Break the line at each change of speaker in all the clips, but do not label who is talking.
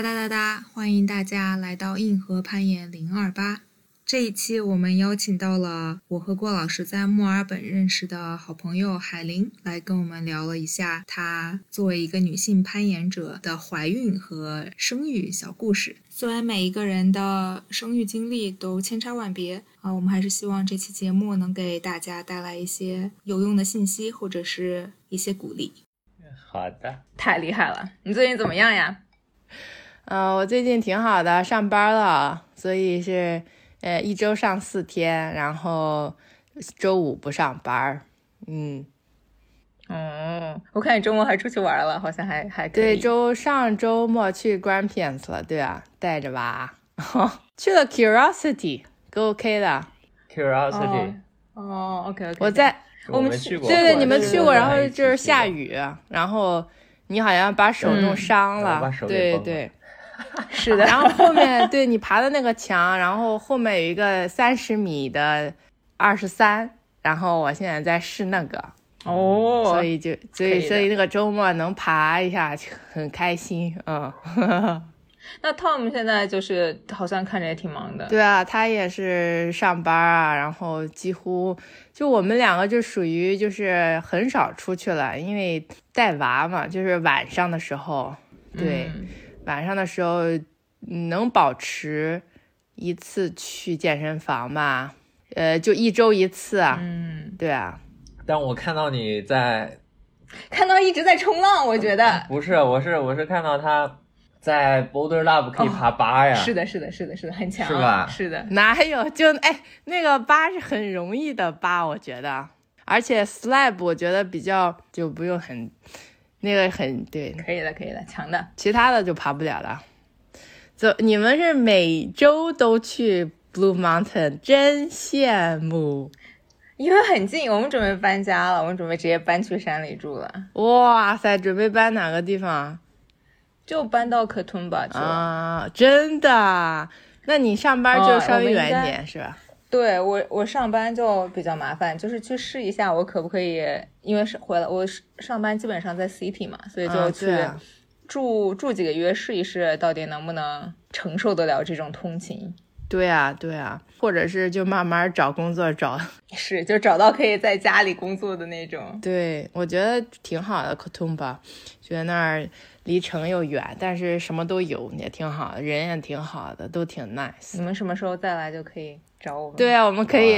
哒哒哒哒！欢迎大家来到硬核攀岩零二八。这一期我们邀请到了我和郭老师在墨尔本认识的好朋友海玲，来跟我们聊了一下她作为一个女性攀岩者的怀孕和生育小故事。虽然每一个人的生育经历都千差万别啊，我们还是希望这期节目能给大家带来一些有用的信息或者是一些鼓励。
好的，
太厉害了！你最近怎么样呀？
嗯，我最近挺好的，上班了，所以是。呃，一周上四天，然后周五不上班
嗯，哦，我看你周末还出去玩了，好像还还
对，周上周末去 Grandparents 了，对啊，带着娃 去了 Curiosity，够 OK 的
Curiosity，
哦，OK OK，
我在
我们去过，
对对，你们去过，然后就是下雨，然后你好像把手弄伤了，对对。
是的，
然后后面对你爬的那个墙，然后后面有一个三十米的二十三，然后我现在在试那个
哦，
所以就所以所以那个周末能爬一下很开心，嗯。
那 Tom 现在就是好像看着也挺忙的，
对啊，他也是上班啊，然后几乎就我们两个就属于就是很少出去了，因为带娃嘛，就是晚上的时候，对。晚上的时候能保持一次去健身房吧，呃，就一周一次啊。
嗯，
对啊。
但我看到你在，
看到一直在冲浪，我觉得
不是，我是我是看到他在 Boulder Lab 可以爬八呀。
是的，是的，是的，是的，很强，
是吧？
是的。
哪有？就哎，那个八是很容易的八，我觉得，而且 Slab 我觉得比较就不用很。那个很对，
可以的，可以的，强的，
其他的就爬不了了。走，你们是每周都去 Blue Mountain，真羡慕。
因为很近，我们准备搬家了，我们准备直接搬去山里住了。
哇塞，准备搬哪个地方？
就搬到可吞吧。
啊，真的？那你上班就稍微远一点，是吧？
对我，我上班就比较麻烦，就是去试一下我可不可以，因为是回来我上班基本上在 city 嘛，所以就去住住几个月试一试，到底能不能承受得了这种通勤。
对啊，对啊，或者是就慢慢找工作找，
是就找到可以在家里工作的那种。
对，我觉得挺好的 m b a 觉得那儿离城又远，但是什么都有，也挺好的，人也挺好的，都挺 nice。
你们什么时候再来就可以？找我们
对啊，我们可以，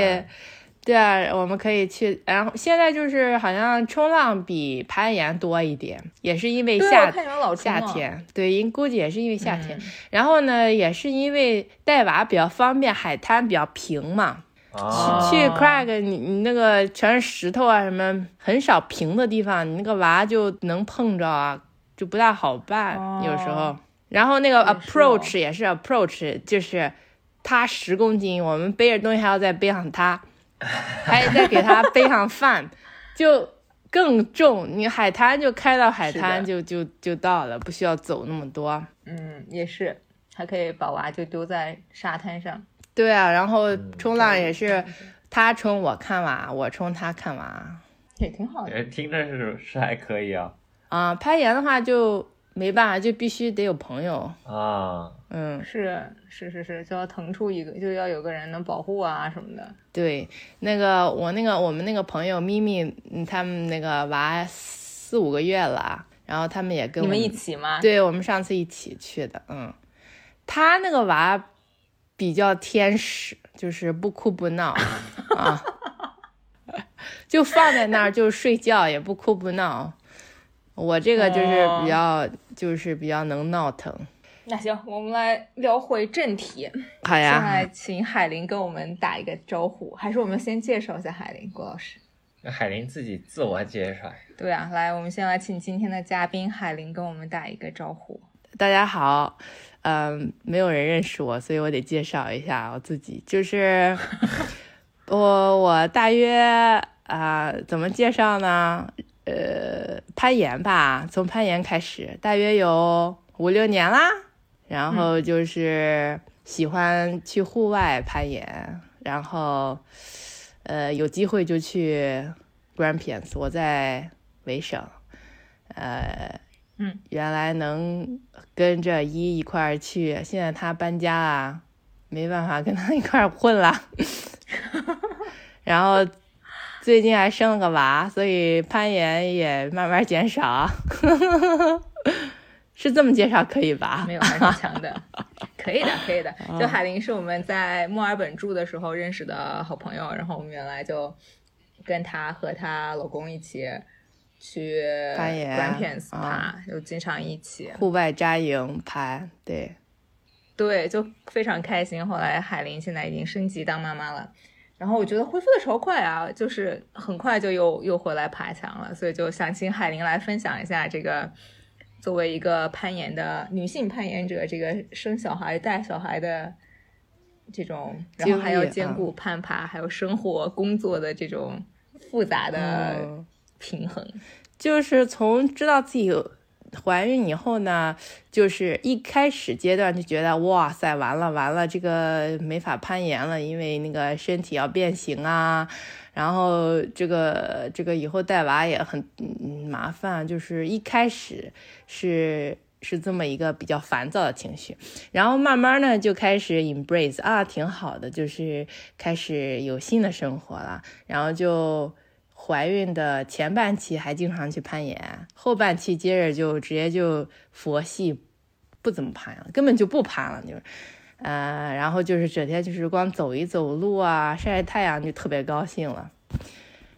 对啊，我们可以去。然后现在就是好像冲浪比攀岩多一点，也是因为夏夏天，对，因估计也是因为夏天。然后呢，也是因为带娃比较方便，海滩比较平嘛。去去 crack，你你那个全是石头啊，什么很少平的地方，你那个娃就能碰着啊，就不大好办有时候。然后那个 approach 也是 approach，就是。他十公斤，我们背着东西还要再背上他，还得再给他背上饭，就更重。你海滩就开到海滩就就就到了，不需要走那么多。
嗯，也是，还可以把娃就丢在沙滩上。
对啊，然后冲浪也是，他冲我看娃，我冲他看娃，
也挺好的。
听着是是还可以啊。
啊，攀岩的话就没办法，就必须得有朋友
啊。
嗯，
是是是是，就要腾出一个，就要有个人能保护啊什么的。
对，那个我那个我们那个朋友咪咪，他们那个娃四五个月了，然后他们也跟
你们一起吗？
对，我们上次一起去的。嗯，他那个娃比较天使，就是不哭不闹啊，就放在那儿就睡觉，也不哭不闹。我这个就是比较就是比较能闹腾。
那行，我们来聊回正题。
好呀，
现在请海林跟我们打一个招呼，还是我们先介绍一下海林，郭老师。
海林自己自我介绍。
对啊，来，我们先来请今天的嘉宾海林跟我们打一个招呼。
大家好，嗯，没有人认识我，所以我得介绍一下我自己，就是 我我大约啊，怎么介绍呢？呃，攀岩吧，从攀岩开始，大约有五六年啦。然后就是喜欢去户外攀岩，然后，呃，有机会就去 Grampians。我在维省，呃，
嗯，
原来能跟着一一块儿去，现在他搬家了，没办法跟他一块儿混了。然后最近还生了个娃，所以攀岩也慢慢减少。是这么介绍可以吧？
没有很强的，可以的，可以的。就海林是我们在墨尔本住的时候认识的好朋友，然后我们原来就跟她和她老公一起去
攀岩、
爬，就经常一起
户外扎营爬。对，
对，就非常开心。后来海林现在已经升级当妈妈了，然后我觉得恢复的超快啊，就是很快就又又回来爬墙了，所以就想请海玲来分享一下这个。作为一个攀岩的女性攀岩者，这个生小孩、带小孩的这种，然后还要兼顾攀爬，还有生活、工作的这种复杂的平衡，
就是从知道自己怀孕以后呢，就是一开始阶段就觉得哇塞，完了完了，这个没法攀岩了，因为那个身体要变形啊。然后这个这个以后带娃也很麻烦，就是一开始是是这么一个比较烦躁的情绪，然后慢慢呢就开始 embrace 啊，挺好的，就是开始有新的生活了。然后就怀孕的前半期还经常去攀岩，后半期接着就直接就佛系，不怎么攀了，根本就不攀了，就是。呃，然后就是整天就是光走一走路啊，晒晒太阳就特别高兴了。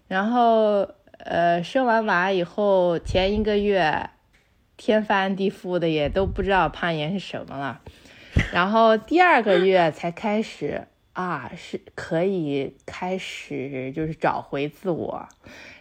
然后呃，生完娃以后前一个月天翻地覆的，也都不知道攀岩是什么了。然后第二个月才开始啊，是可以开始就是找回自我。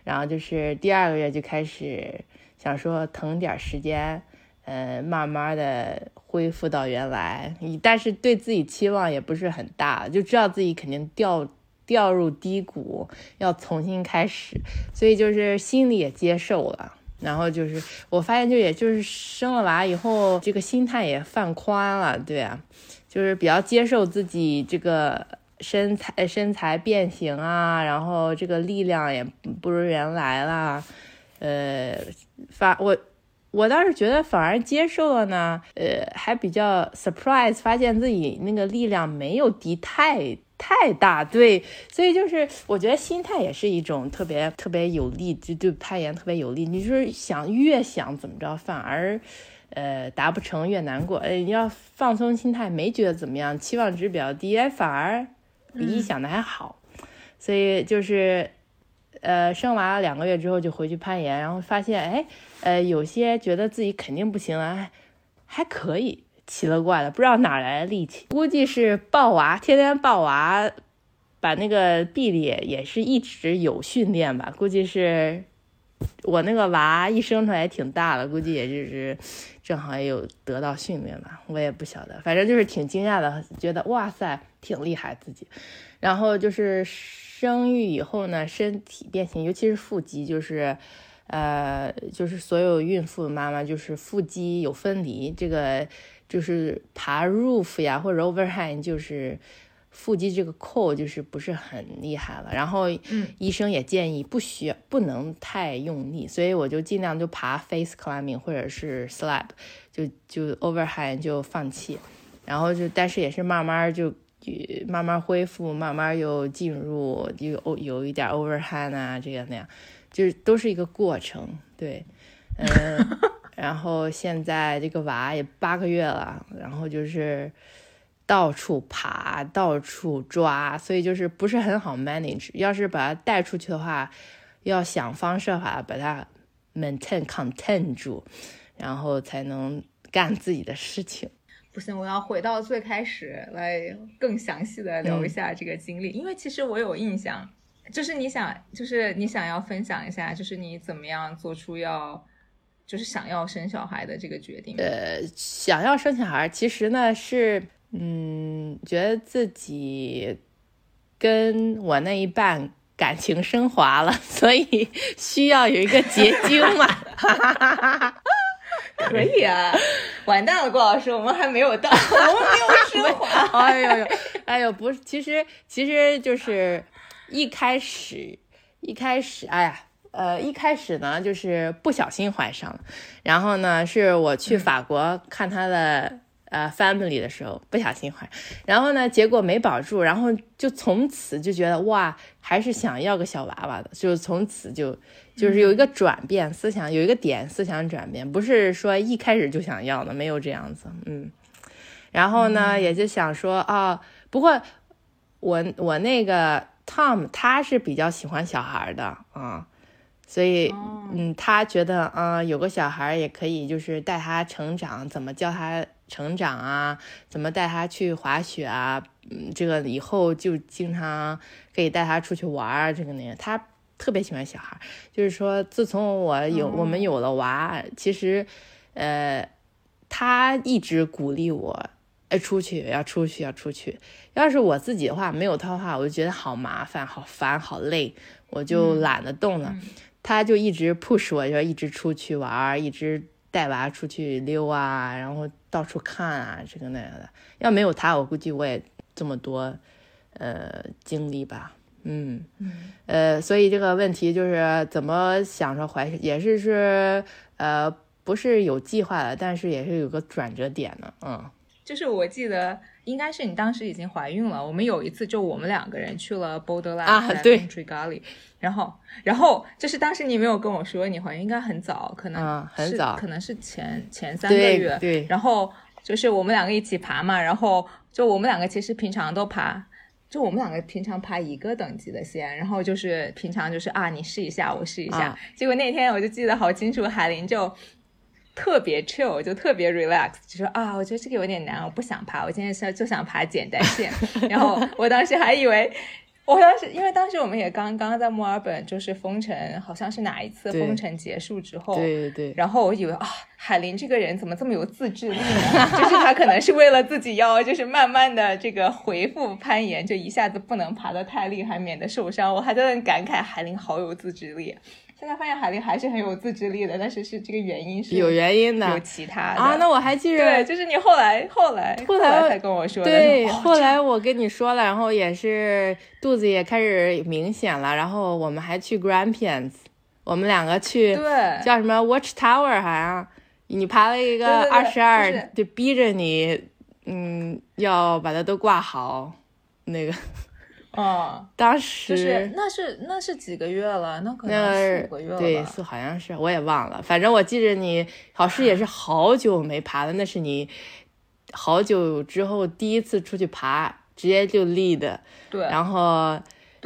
然后就是第二个月就开始想说腾点时间。呃，慢慢的恢复到原来，但是对自己期望也不是很大，就知道自己肯定掉掉入低谷，要重新开始，所以就是心里也接受了。然后就是我发现，就也就是生了娃以后，这个心态也放宽了，对啊，就是比较接受自己这个身材身材变形啊，然后这个力量也不如原来了，呃，发我。我倒是觉得反而接受了呢，呃，还比较 surprise，发现自己那个力量没有低太太大，对，所以就是我觉得心态也是一种特别特别有利，就对攀岩特别有利。你就是想越想怎么着，反而呃达不成越难过，呃，你要放松心态，没觉得怎么样，期望值比较低，哎，反而比你想的还好，所以就是。呃，生娃了两个月之后就回去攀岩，然后发现，哎，呃，有些觉得自己肯定不行了，还可以，奇了怪了，不知道哪来的力气，估计是抱娃，天天抱娃，把那个臂力也是一直有训练吧，估计是我那个娃一生出来挺大了，估计也就是正好也有得到训练吧，我也不晓得，反正就是挺惊讶的，觉得哇塞，挺厉害自己，然后就是。生育以后呢，身体变形，尤其是腹肌，就是，呃，就是所有孕妇妈妈，就是腹肌有分离，这个就是爬 roof 呀或者 overhand，就是腹肌这个扣就是不是很厉害了。然后，医生也建议不需要不能太用力，所以我就尽量就爬 face climbing 或者是 slab，就就 overhand 就放弃，然后就但是也是慢慢就。慢慢恢复，慢慢又进入，有有一点 overhand 啊，这样那样，就是都是一个过程，对，嗯，然后现在这个娃也八个月了，然后就是到处爬，到处抓，所以就是不是很好 manage。要是把它带出去的话，要想方设法把它 maintain contain 住，然后才能干自己的事情。
不行，我要回到最开始来更详细的聊一下这个经历，因为其实我有印象，就是你想，就是你想要分享一下，就是你怎么样做出要，就是想要生小孩的这个决定。
呃，想要生小孩，其实呢是，嗯，觉得自己跟我那一半感情升华了，所以需要有一个结晶嘛。
可以啊，完蛋了，郭老师，我们还没有到，我们没有升华。
哎呦呦，哎呦，不是，其实其实就是一开始一开始，哎呀，呃，一开始呢就是不小心怀上了，然后呢是我去法国看他的呃 family 的时候不小心怀，然后呢结果没保住，然后就从此就觉得哇，还是想要个小娃娃的，就从此就就是有一个转变思想，有一个点思想转变，不是说一开始就想要的，没有这样子，嗯，然后呢也就想说啊，不过我我那个。Tom 他是比较喜欢小孩的啊，所以嗯，他觉得啊，有个小孩也可以，就是带他成长，怎么教他成长啊，怎么带他去滑雪啊，嗯，这个以后就经常可以带他出去玩儿，这个那个，他特别喜欢小孩，就是说，自从我有我们有了娃，其实呃，他一直鼓励我。出去要出去要出去，要是我自己的话，没有他的话，我就觉得好麻烦、好烦、好累，我就懒得动了。他就一直 push 我，就一直出去玩，一直带娃出去溜啊，然后到处看啊，这个那样的。要没有他，我估计我也这么多呃经历吧。嗯呃，所以这个问题就是怎么想着怀，也是是呃不是有计划的，但是也是有个转折点的，嗯。
就是我记得应该是你当时已经怀孕了。我们有一次就我们两个人去了 Boulder Lake
啊，对
，Country Gully，然后然后就是当时你没有跟我说你怀孕，应该很早，可能
很早，
可能是前前三个月。
对，
然后就是我们两个一起爬嘛，然后就我们两个其实平常都爬，就我们两个平常爬一个等级的线，然后就是平常就是啊，你试一下，我试一下。结果那天我就记得好清楚，海林就。特别 chill，就特别 relax，就说啊，我觉得这个有点难，我不想爬，我今天是就想爬简单线。然后我当时还以为，我当时因为当时我们也刚刚在墨尔本，就是封城，好像是哪一次封城结束之后，
对对对。
然后我以为啊，海林这个人怎么这么有自制力呢？就是他可能是为了自己要，就是慢慢的这个回复攀岩，就一下子不能爬得太厉害，免得受伤。我还在那感慨，海林好有自制力。现在发现海林还是很有自制力的，但是是这个原因是
有原因的，
有其他的
啊。那我还记着，
对，就是你后来后来后来才跟我说，
对，后来我跟你说了，然后也是肚子也开始明显了，然后我们还去 Grampians，我们两个去，
对，
叫什么 Watch Tower，好像你爬了一个二十二，就逼着你，嗯，要把它都挂好，那个。
哦，
当时
就是那是那是几个月了，那可能四五个月了
对，是好像是，我也忘了。反正我记着你好像也是好久没爬了，那是你好久之后第一次出去爬，直接就立的。
对，
然后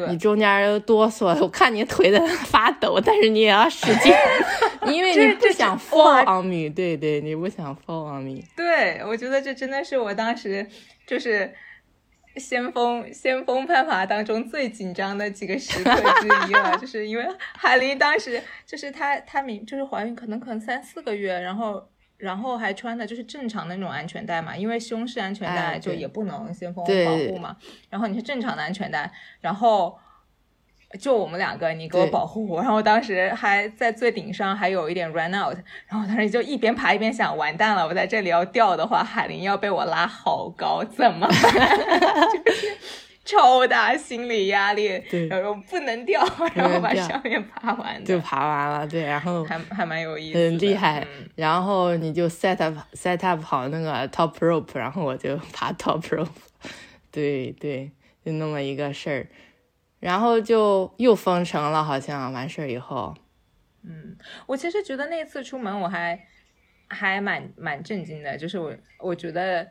你中间又哆嗦，我看你腿在发抖，但是你也要使劲，因为你不想 fall on me。对对，你不想 fall on me。
对，我觉得这真的是我当时就是。先锋先锋攀爬当中最紧张的几个时刻之一了，就是因为海林当时就是她她明就是怀孕可能可能三四个月，然后然后还穿的就是正常的那种安全带嘛，因为胸式安全带就也不能先锋保护嘛，然后你是正常的安全带，然后。就我们两个，你给我保护我，然后当时还在最顶上，还有一点 run out，然后当时就一边爬一边想，完蛋了，我在这里要掉的话，海林要被我拉好高，怎么办？就是超大心理压力，然后不能掉，然后把上面爬完，
就爬完了，对，然后
还还蛮有意思，
很厉害。然后你就 set up set up 好那个 top rope，然后我就爬 top rope，对对，就那么一个事儿。然后就又封城了，好像完事儿以后，
嗯，我其实觉得那次出门我还还蛮蛮震惊的，就是我我觉得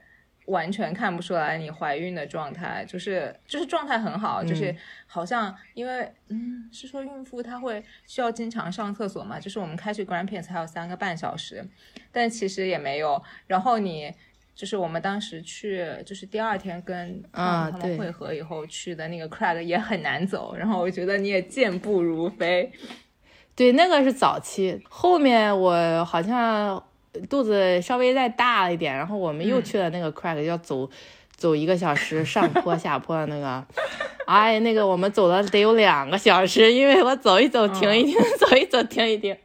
完全看不出来你怀孕的状态，就是就是状态很好，就是好像因为嗯是说孕妇她会需要经常上厕所嘛，就是我们开去 Grampians 还有三个半小时，但其实也没有，然后你。就是我们当时去，就是第二天跟他们会合以后去的那个 Crag 也很难走，然后我觉得你也健步如飞。
对，那个是早期，后面我好像肚子稍微再大了一点，然后我们又去了那个 Crag，要走走一个小时上坡下坡的那个，哎，那个我们走了得有两个小时，因为我走一走 停一停，走一走停一停。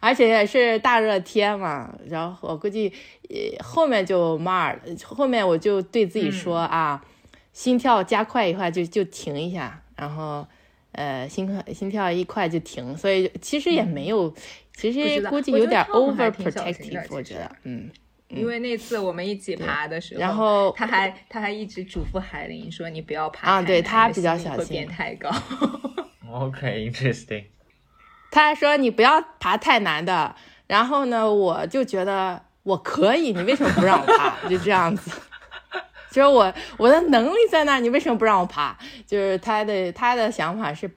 而且也是大热天嘛，然后我估计，呃，后面就慢了。后面我就对自己说啊，心跳加快一块就就停一下，然后，呃，心快心跳一快就停，所以其实也没有，其实估计有点 over protective，我觉得，嗯。
因为那次我们一起爬的时候，
然后
他还他还一直嘱咐海林说：“你不要爬啊，
对他比较小心，
变太高。
”OK，interesting。
他说：“你不要爬太难的。”然后呢，我就觉得我可以，你为什么不让我爬？就这样子。就是我我的能力在那，你为什么不让我爬？就是他的他的想法是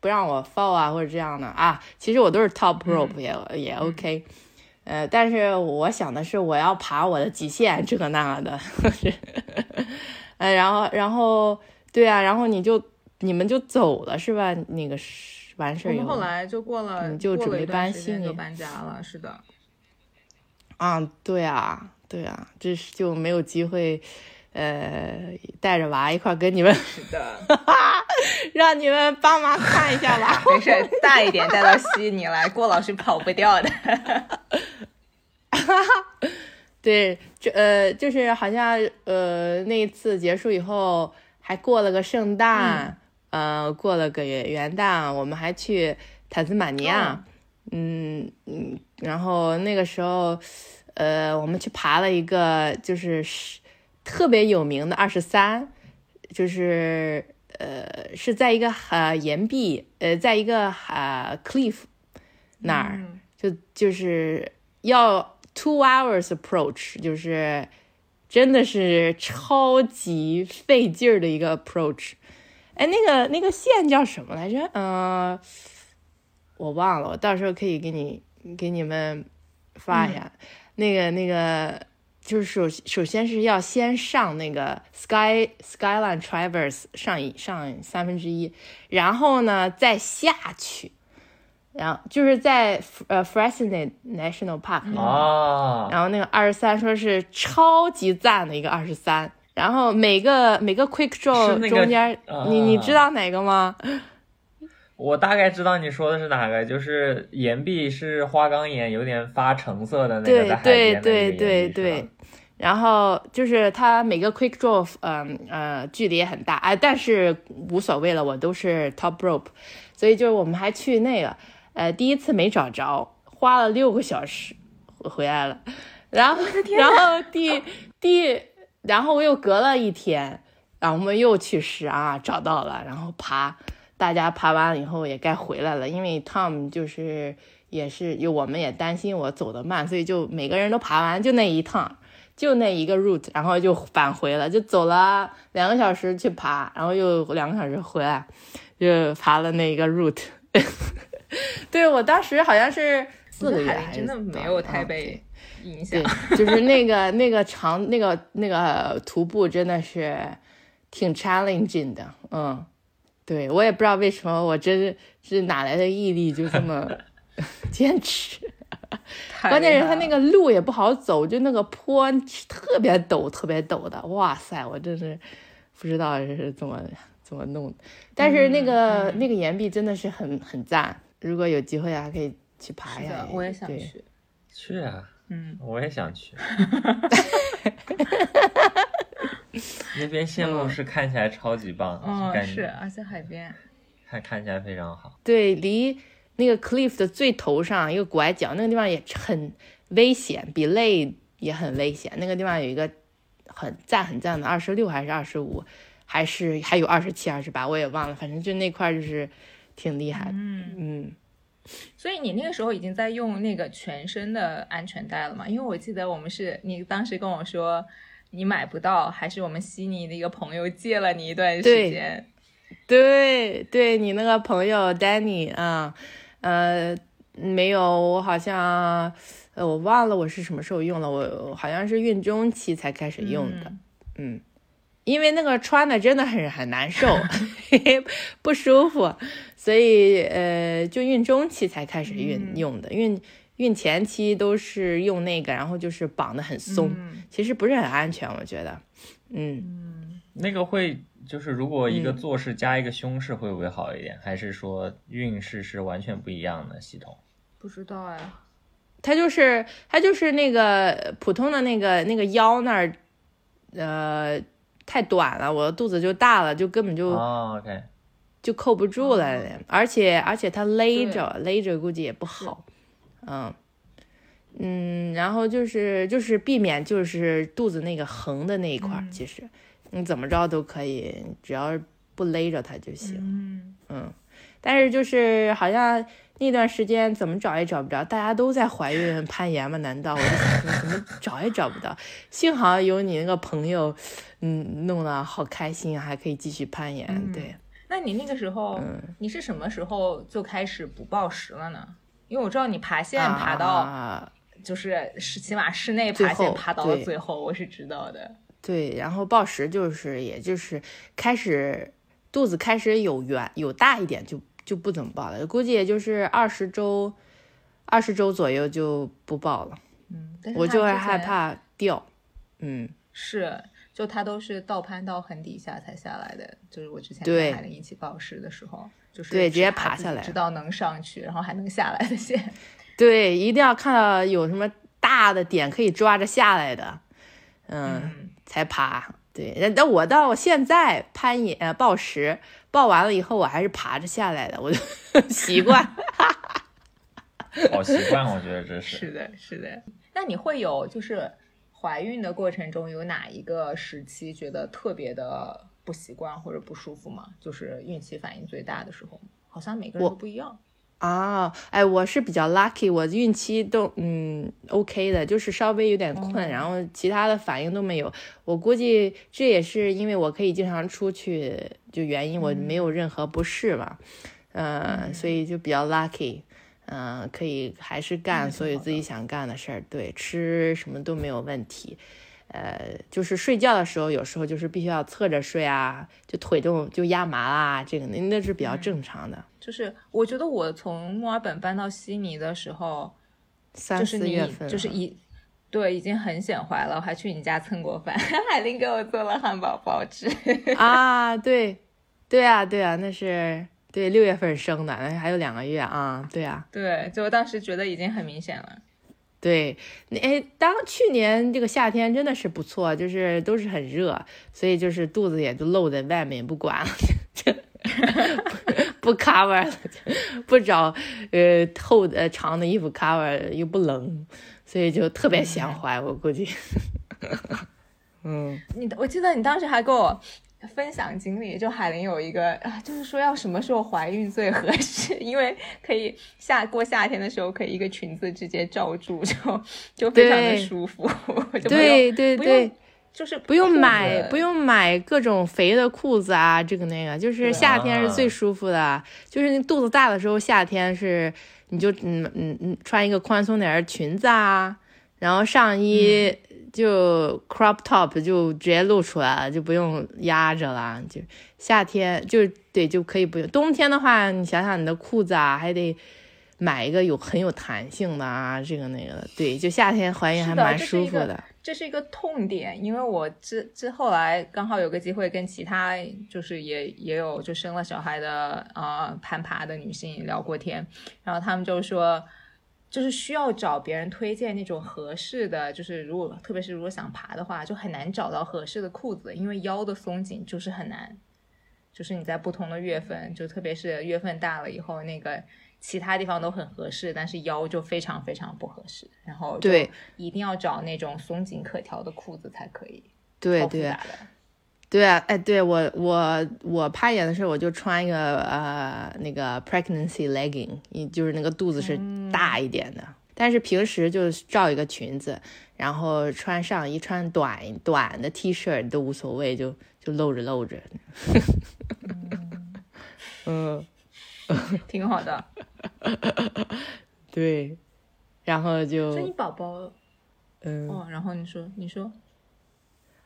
不让我 fall 啊，或者这样的啊。其实我都是 top rope 也也 OK。呃，但是我想的是我要爬我的极限，这个那的。呃，然后然后对啊，然后你就你们就走了是吧？那个完事儿以后，
后来就过了，
你就准备搬行李
搬家了，是的。
啊，对啊，对啊，这是就没有机会。呃，带着娃一块跟你们，
是的，
让你们帮忙看一下吧。
没事，大一点带到悉尼来，郭老师跑不掉的。
对，这呃，就是好像呃，那一次结束以后，还过了个圣诞，呃，过了个元元旦，我们还去塔斯马尼亚，嗯嗯，然后那个时候，呃，我们去爬了一个，就是。特别有名的二十三，就是呃是在一个呃岩壁，呃在一个呃 cliff 那儿，就就是要 two hours approach，就是真的是超级费劲儿的一个 approach。哎，那个那个线叫什么来着？嗯，我忘了，我到时候可以给你给你们发一下。那个那个。就是首首先是要先上那个 Sky Skyline Traverse 上一上三分之一，然后呢再下去，然后就是在呃 Fresno National Park
啊，
然后那个二十三说是超级赞的一个二十三，然后每个每个 Quick Draw 中间，你你知道哪个吗？
我大概知道你说的是哪个，就是岩壁是花岗岩，有点发橙色的那个在海边
对对对对，然后就是它每个 quick draw，嗯呃距离也很大，哎，但是无所谓了，我都是 top rope，所以就是我们还去那个，呃，第一次没找着，花了六个小时回来了，然后然后第第，然后我又隔了一天，然后我们又去试啊，找到了，然后爬。大家爬完了以后也该回来了，因为 Tom 就是也是，有我们也担心我走得慢，所以就每个人都爬完，就那一趟，就那一个 route，然后就返回了，就走了两个小时去爬，然后又两个小时回来，就爬了那一个 route。对我当时好像是四个月，
真的没有太被影响，
就是那个那个长那个那个徒步真的是挺 challenging 的，嗯。对我也不知道为什么，我真是哪来的毅力，就这么 坚持。关键是他那个路也不好走，就那个坡特别陡，特别陡的。哇塞，我真是不知道是怎么怎么弄的。但是那个那个岩壁真的是很很赞，如果有机会啊，可以去爬一下。
我也想去。
去啊！嗯，我也想去。那边线路是看起来超级棒，
嗯，是，而且海边，
看看起来非常好。
对，离那个 cliff 的最头上一个拐角，那个地方也很危险，比 lay 也很危险。那个地方有一个很赞很赞的二十六还是二十五，还是还有二十七、二十八，我也忘了，反正就那块就是挺厉害的。嗯嗯。
所以你那个时候已经在用那个全身的安全带了吗？因为我记得我们是你当时跟我说。你买不到，还是我们悉尼的一个朋友借了你一段时间？
对，对你那个朋友 Danny 啊，呃，没有，我好像，呃，我忘了我是什么时候用了，我好像是孕中期才开始用的，嗯，因为那个穿的真的很很难受，不舒服，所以呃，就孕中期才开始运用的，孕。孕前期都是用那个，然后就是绑的很松，其实不是很安全，我觉得。嗯，
那个会就是如果一个坐式加一个胸式会不会好一点？还是说孕式是完全不一样的系统？
不知道哎，
它就是它就是那个普通的那个那个腰那儿，呃，太短了，我的肚子就大了，就根本就就扣不住了，而且而且它勒着勒着估计也不好，嗯嗯，然后就是就是避免就是肚子那个横的那一块，其实你怎么着都可以，只要不勒着它就行，
嗯。
嗯，但是就是好像那段时间怎么找也找不着，大家都在怀孕攀岩嘛？难道我就想说怎么找也找不到？幸好有你那个朋友，嗯，弄得好开心，还可以继续攀岩，对。
那你那个时候，你是什么时候就开始不暴食了呢？因为我知道你爬线爬到，就是是起码室内爬线爬到了最后，我是知道的。
对，然后暴食就是，也就是开始肚子开始有圆有大一点，就就不怎么报了。估计也就是二十周，二十周左右就不报了。
嗯，
我就会害怕掉。嗯，
是。就他都是倒攀到很底下才下来的，就是我之前跟海林一起报时的时候，就是
对直接爬下来，
直到能上去，然后还能下来的线。
对，一定要看到有什么大的点可以抓着下来的，嗯，才爬。对，但我到现在攀岩呃报时报完了以后，我还是爬着下来的，我就 习惯。
好习惯，我觉得这是。
是的，是的。那你会有就是。怀孕的过程中有哪一个时期觉得特别的不习惯或者不舒服吗？就是孕期反应最大的时候，好像每个人都不一样
啊。哎，我是比较 lucky，我孕期都嗯 OK 的，就是稍微有点困，然后其他的反应都没有。我估计这也是因为我可以经常出去，就原因我没有任何不适吧，嗯，所以就比较 lucky。嗯，可以还是干所有自己想干的事儿，对，吃什么都没有问题。呃，就是睡觉的时候，有时候就是必须要侧着睡啊，就腿都就压麻啦，这个那那是比较正常的。
就是我觉得我从墨尔本搬到悉尼的时候，
三四月份，
就是一对已经很显怀了，我还去你家蹭过饭，海林给我做了汉堡包吃
啊，对，对啊，对啊，那是。对，六月份生的，那还有两个月啊。对啊，
对，就当时觉得已经很明显了。
对，哎，当去年这个夏天真的是不错，就是都是很热，所以就是肚子也就露在外面，不管了，不 cover 了，不找呃厚的长的衣服 cover，又不冷，所以就特别显怀，我估计。嗯，
你我记得你当时还跟我。分享经历，就海林有一个啊，就是说要什么时候怀孕最合适，因为可以夏过夏天的时候，可以一个裙子直接罩住，就就非常的舒服。
对对对，
就是
不用买不用买各种肥的裤子啊，这个那个，就是夏天是最舒服的。就是你肚子大的时候，夏天是你就嗯嗯嗯穿一个宽松点的裙子啊，然后上衣。就 crop top 就直接露出来了，就不用压着了。就夏天就对就可以不用，冬天的话，你想想你的裤子啊，还得买一个有很有弹性的啊，这个那个的。对，就夏天怀孕还蛮舒服
的。这是一个痛点，因为我之之后来刚好有个机会跟其他就是也也有就生了小孩的啊攀爬的女性聊过天，然后他们就说。就是需要找别人推荐那种合适的，就是如果特别是如果想爬的话，就很难找到合适的裤子，因为腰的松紧就是很难。就是你在不同的月份，就特别是月份大了以后，那个其他地方都很合适，但是腰就非常非常不合适。然后
对，
一定要找那种松紧可调的裤子才可以。
对对。对啊，哎，对我我我攀岩的时候，我就穿一个呃那个 pregnancy legging，就是那个肚子是大一点的，但是平时就罩一个裙子，然后穿上衣穿短短的 T 恤都无所谓，就就露着露着。嗯，
挺好的。
对，然后就。
所以宝宝，
嗯，
哦，然后你说，你说。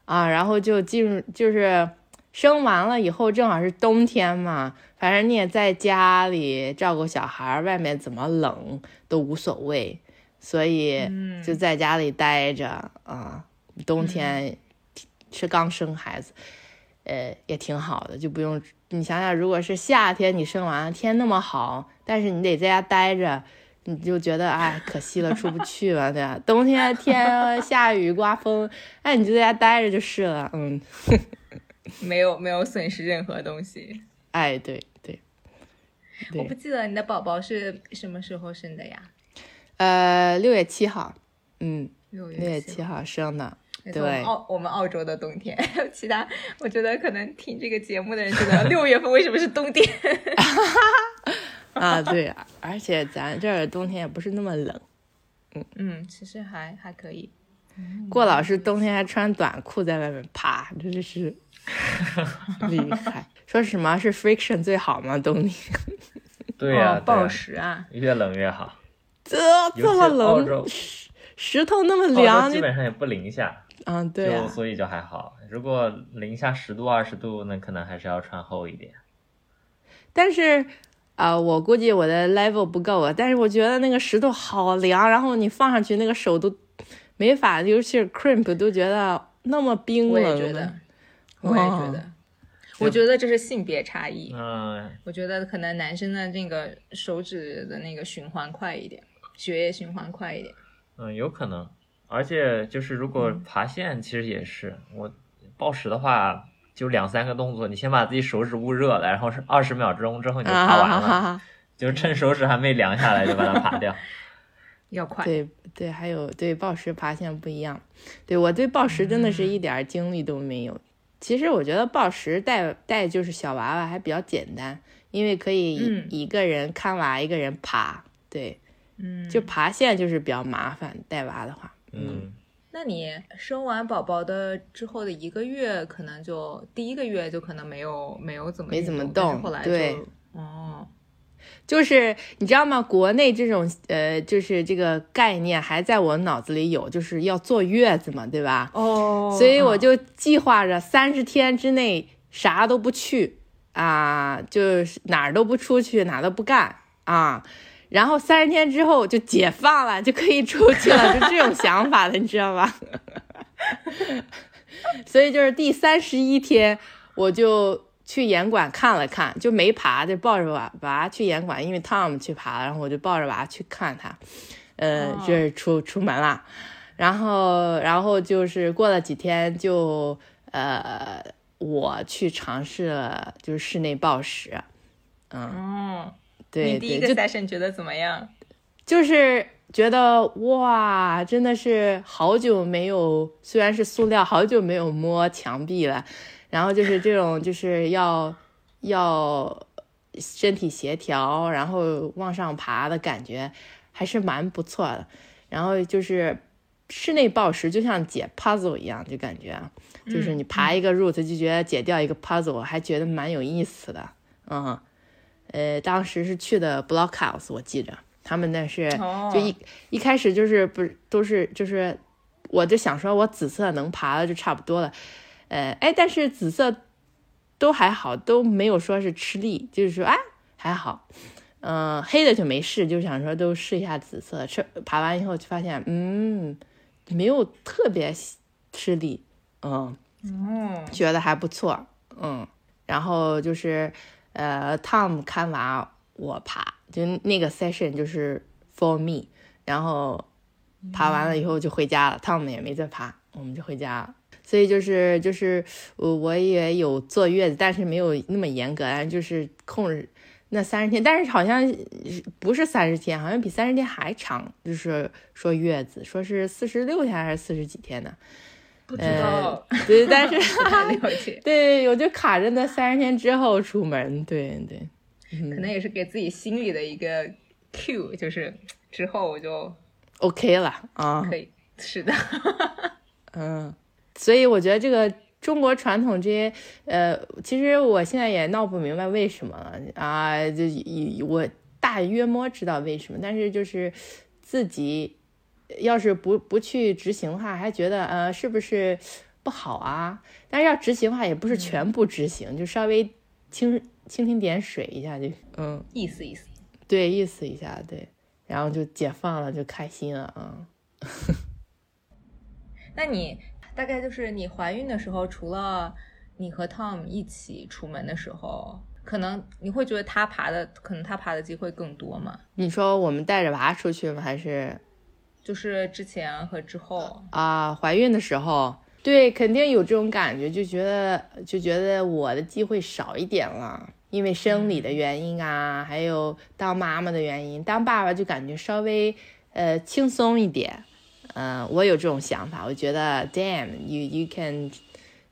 啊，然后就进入，就是生完了以后，正好是冬天嘛，反正你也在家里照顾小孩，外面怎么冷都无所谓，所以就在家里待着啊。冬天是刚生孩子，呃，也挺好的，就不用你想想，如果是夏天你生完了，天那么好，但是你得在家待着。你就觉得哎，可惜了，出不去了，对吧？冬天天下雨刮风，哎，你就在家待着就是了，嗯，
没有没有损失任何东西，
哎，对对，
我不记得你的宝宝是什么时候生的呀？
呃，六月七号，嗯，
六
月七号生的。
对，澳我们澳洲的冬天，其他我觉得可能听这个节目的人觉得六月份为什么是冬天？
啊，对，而且咱这儿冬天也不是那么冷。
嗯嗯，其实还还可以。
郭老师冬天还穿短裤在外面爬，真的是 厉害。说什么是 friction 最好吗？冬天？
对呀，
暴食啊，
越冷越好。
这这么冷，石头那么凉，
基本上也不零下。
嗯，对
就所以就还好。如果零下十度、二十度，那可能还是要穿厚一点。
但是，啊，我估计我的 level 不够啊。但是我觉得那个石头好凉，然后你放上去，那个手都没法，尤其是 crimp 都觉得那么冰冷。我
也觉得，我也觉得，我觉得这是性别差异。
嗯，
我觉得可能男生的那个手指的那个循环快一点，血液循环快一点。
嗯，有可能。而且就是如果爬线，其实也是我暴食的话，就两三个动作，你先把自己手指捂热了，然后是二十秒钟之后你就爬完了，就趁手指还没凉下来就把它爬掉，
要快。
对对，还有对暴食爬线不一样，对我对暴食真的是一点精力都没有。其实我觉得暴食带带就是小娃娃还比较简单，因为可以一个人看娃一个人爬，对，
嗯，
就爬线就是比较麻烦带娃的话。嗯，
那你生完宝宝的之后的一个月，可能就第一个月就可能没有没有怎么
没怎么
动，后来
对，
哦，
就是你知道吗？国内这种呃，就是这个概念还在我脑子里有，就是要坐月子嘛，对吧？
哦，
所以我就计划着三十天之内啥都不去啊，就是哪儿都不出去，哪都不干啊。然后三十天之后就解放了，就可以出去了，就这种想法的，你知道吧？所以就是第三十一天，我就去严管看了看，就没爬，就抱着娃娃去严管，因为 Tom 去爬了，然后我就抱着娃去看他，呃，就是出出门了。然后，然后就是过了几天，就呃，我去尝试了，就是室内暴食，嗯。对，
你第一个 session 觉得怎么样？
就是觉得哇，真的是好久没有，虽然是塑料，好久没有摸墙壁了。然后就是这种，就是要要身体协调，然后往上爬的感觉，还是蛮不错的。然后就是室内暴食，就像解 puzzle 一样，就感觉就是你爬一个 route 就觉得解掉一个 puzzle，还觉得蛮有意思的，嗯。呃，当时是去的 Blockhouse，我记着。他们那是就一一开始就是不是都是就是，我就想说我紫色能爬的就差不多了，呃，哎，但是紫色都还好，都没有说是吃力，就是说哎还好，嗯，黑的就没试，就想说都试一下紫色，吃爬完以后就发现嗯没有特别吃力，嗯，觉得还不错，嗯，然后就是。呃，Tom 看娃，我爬，就那个 session 就是 for me，然后爬完了以后就回家了，Tom 也没再爬，我们就回家了。所以就是就是我我也有坐月子，但是没有那么严格，就是控制那三十天，但是好像不是三十天，好像比三十天还长，就是说月子，说是四十六天还是四十几天呢？
不知道，
对，但是 对，我就卡着那三十天之后出门，对对，
可能也是给自己心里的一个 Q，就是之后我就
OK 了啊，
可以，是的，
嗯，所以我觉得这个中国传统这些，呃，其实我现在也闹不明白为什么啊，就我大约摸知道为什么，但是就是自己。要是不不去执行的话，还觉得呃是不是不好啊？但是要执行的话，也不是全部执行，就稍微蜻蜻蜓点水一下就嗯
意思意思，
对意思一下对，然后就解放了，就开心了啊。
那你大概就是你怀孕的时候，除了你和 Tom 一起出门的时候，可能你会觉得他爬的，可能他爬的机会更多吗？
你说我们带着娃出去吗？还是？
就是之前和之后
啊，怀孕的时候，对，肯定有这种感觉，就觉得就觉得我的机会少一点了，因为生理的原因啊，还有当妈妈的原因，当爸爸就感觉稍微呃轻松一点。嗯，我有这种想法，我觉得 damn，you you can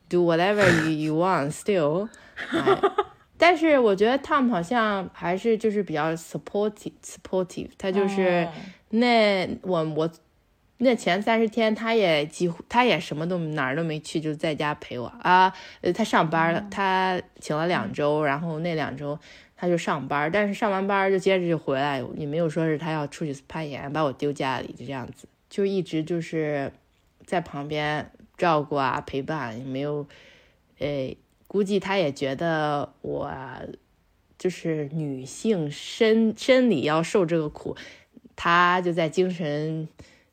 do whatever you you want still。但是我觉得 Tom 好像还是就是比较 supportive supportive，他就是那我我那前三十天他也几乎他也什么都哪儿都没去，就在家陪我啊。呃，他上班了，他请了两周，然后那两周他就上班，但是上完班就接着就回来，也没有说是他要出去攀岩，把我丢家里就这样子，就一直就是在旁边照顾啊陪伴，也没有诶。估计他也觉得我就是女性身生理要受这个苦，他就在精神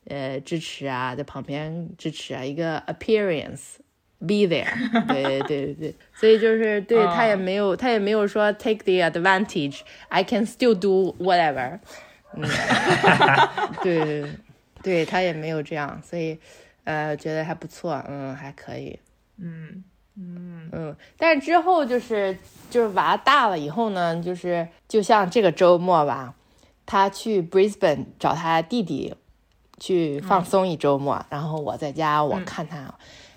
呃支持啊，在旁边支持啊，一个 appearance be there，对对对。对，所以就是对他也没有他也没有说 take the advantage，I can still do whatever，嗯，对对对，他也没有这样，所以呃觉得还不错，嗯，还可以，
嗯。嗯。
嗯，但是之后就是就是娃大了以后呢，就是就像这个周末吧，他去 Brisbane 找他弟弟去放松一周末，然后我在家我看他，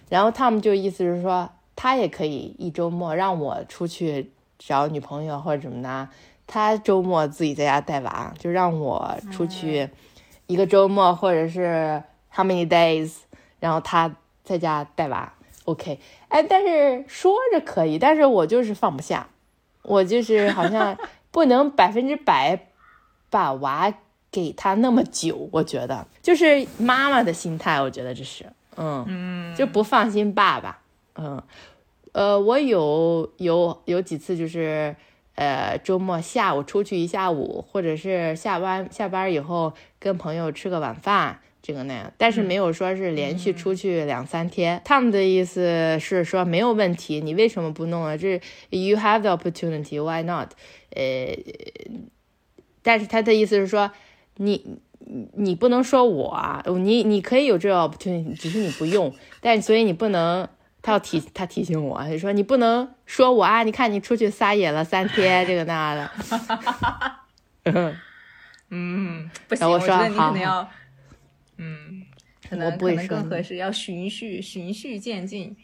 然后他们就意思是说他也可以一周末让我出去找女朋友或者怎么的，他周末自己在家带娃，就让我出去一个周末或者是 how many days，然后他在家带娃。OK，哎，但是说着可以，但是我就是放不下，我就是好像不能百分之百把娃给他那么久，我觉得就是妈妈的心态，我觉得这是，嗯，就不放心爸爸，嗯，呃，我有有有几次就是，呃，周末下午出去一下午，或者是下班下班以后跟朋友吃个晚饭。这个那样，但是没有说是连续出去两三天。他们的意思是说没有问题，你为什么不弄啊？这 you have the opportunity, why not？呃，但是他的意思是说，你你不能说我啊，你你可以有这个 opportunity，只是你不用。但所以你不能，他要提他提醒我，就说你不能说我啊，你看你出去撒野了三天，这个那的。
嗯，不行，我觉得你要。嗯，可能可能更合适，要循序循序渐进。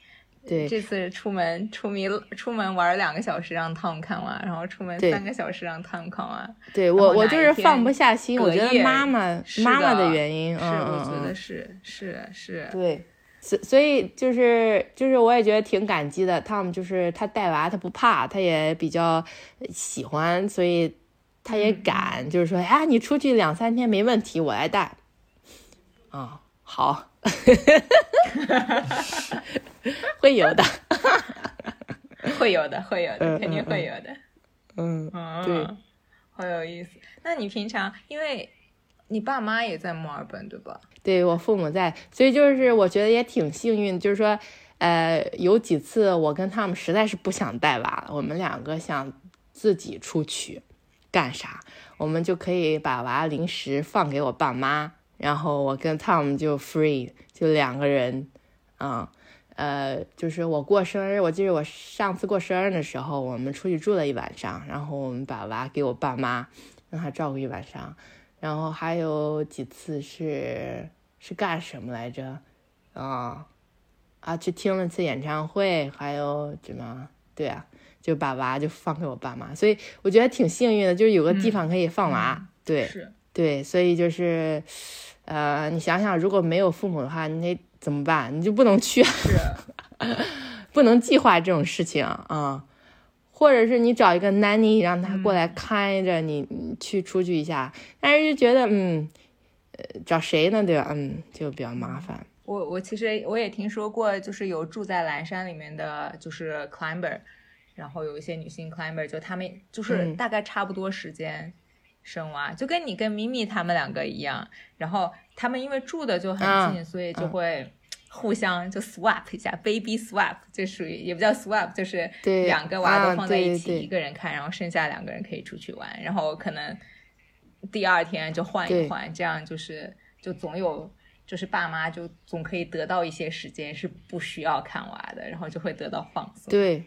对，
这次出门出迷出门玩两个小时让 Tom 看完，然后出门三个小时让 Tom 看完。
对我我就是放不下心，我觉得妈妈妈妈
的
原因，
是我觉得是是是。
对，所所以就是就是我也觉得挺感激的，Tom 就是他带娃他不怕，他也比较喜欢，所以他也敢，就是说哎你出去两三天没问题，我来带。啊，好，会有的，
会有的，会有的，肯定会有的。
嗯，对，
好有意思。那你平常，因为你爸妈也在墨尔本，对吧？
对我父母在，所以就是我觉得也挺幸运，就是说，呃，有几次我跟他们实在是不想带娃了，我们两个想自己出去干啥，我们就可以把娃临时放给我爸妈。然后我跟 Tom 就 free，就两个人，啊，呃，就是我过生日，我记得我上次过生日的时候，我们出去住了一晚上，然后我们把娃给我爸妈，让他照顾一晚上，然后还有几次是是干什么来着？啊啊，去听了次演唱会，还有什么？对啊，就把娃就放给我爸妈，所以我觉得挺幸运的，就是有个地方可以放娃，对，对，所以就是。呃，你想想，如果没有父母的话，你得怎么办？你就不能去，
是，
不能计划这种事情啊。或者是你找一个 nanny 让他过来看着你去出去一下，但是就觉得，嗯，呃，找谁呢？对吧？嗯，就比较麻烦。
我我其实我也听说过，就是有住在蓝山里面的，就是 climber，然后有一些女性 climber，就他们就是大概差不多时间。生娃就跟你跟咪咪他们两个一样，然后他们因为住的就很近，所以就会互相就 swap 一下，baby swap 就属于也不叫 swap，就是两个娃都放在一起，一个人看，然后剩下两个人可以出去玩，然后可能第二天就换一换，这样就是就总有就是爸妈就总可以得到一些时间是不需要看娃的，然后就会得到放松。
对。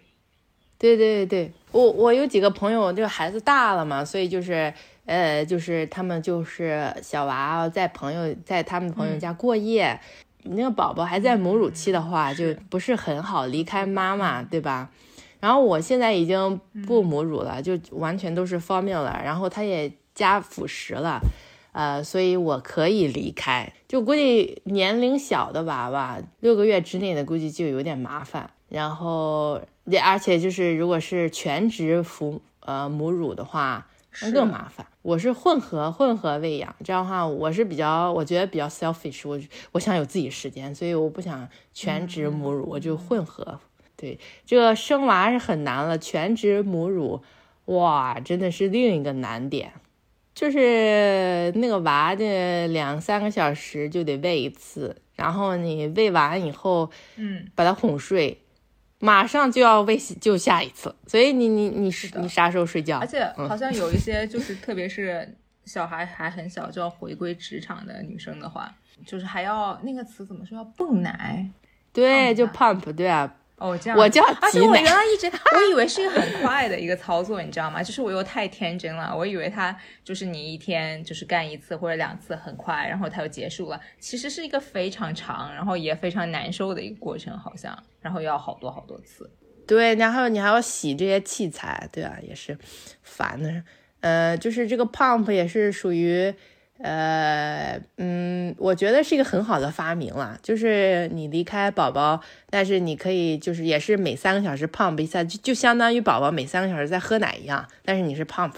对对对，我我有几个朋友，这个孩子大了嘛，所以就是呃，就是他们就是小娃在朋友在他们朋友家过夜，那个宝宝还在母乳期的话，就不是很好离开妈妈，对吧？然后我现在已经不母乳了，就完全都是 formula，然后他也加辅食了，呃，所以我可以离开。就估计年龄小的娃娃，六个月之内的估计就有点麻烦。然后，而且就是如果是全职服呃母乳的话，那更麻烦。我是混合混合喂养，这样的话我是比较我觉得比较 selfish，我我想有自己时间，所以我不想全职母乳，我就混合。对，这个生娃是很难了，全职母乳，哇，真的是另一个难点，就是那个娃的两三个小时就得喂一次，然后你喂完以后，
嗯，
把他哄睡。马上就要为就下一次，所以你你你是你啥时候睡觉？
而且好像有一些就是，特别是小孩还很小就要回归职场的女生的话，就是还要那个词怎么说？要泵奶？
对，就 pump，对啊。
哦，这样
我叫
而且我原来一直我以为是一个很快的一个操作，你知道吗？就是我又太天真了，我以为它就是你一天就是干一次或者两次很快，然后它就结束了。其实是一个非常长，然后也非常难受的一个过程，好像，然后要好多好多次。
对，然后你还要洗这些器材，对啊，也是烦的。呃，就是这个 pump 也是属于。呃，嗯，我觉得是一个很好的发明了，就是你离开宝宝，但是你可以就是也是每三个小时 pump 一下，就就相当于宝宝每三个小时在喝奶一样，但是你是 pump，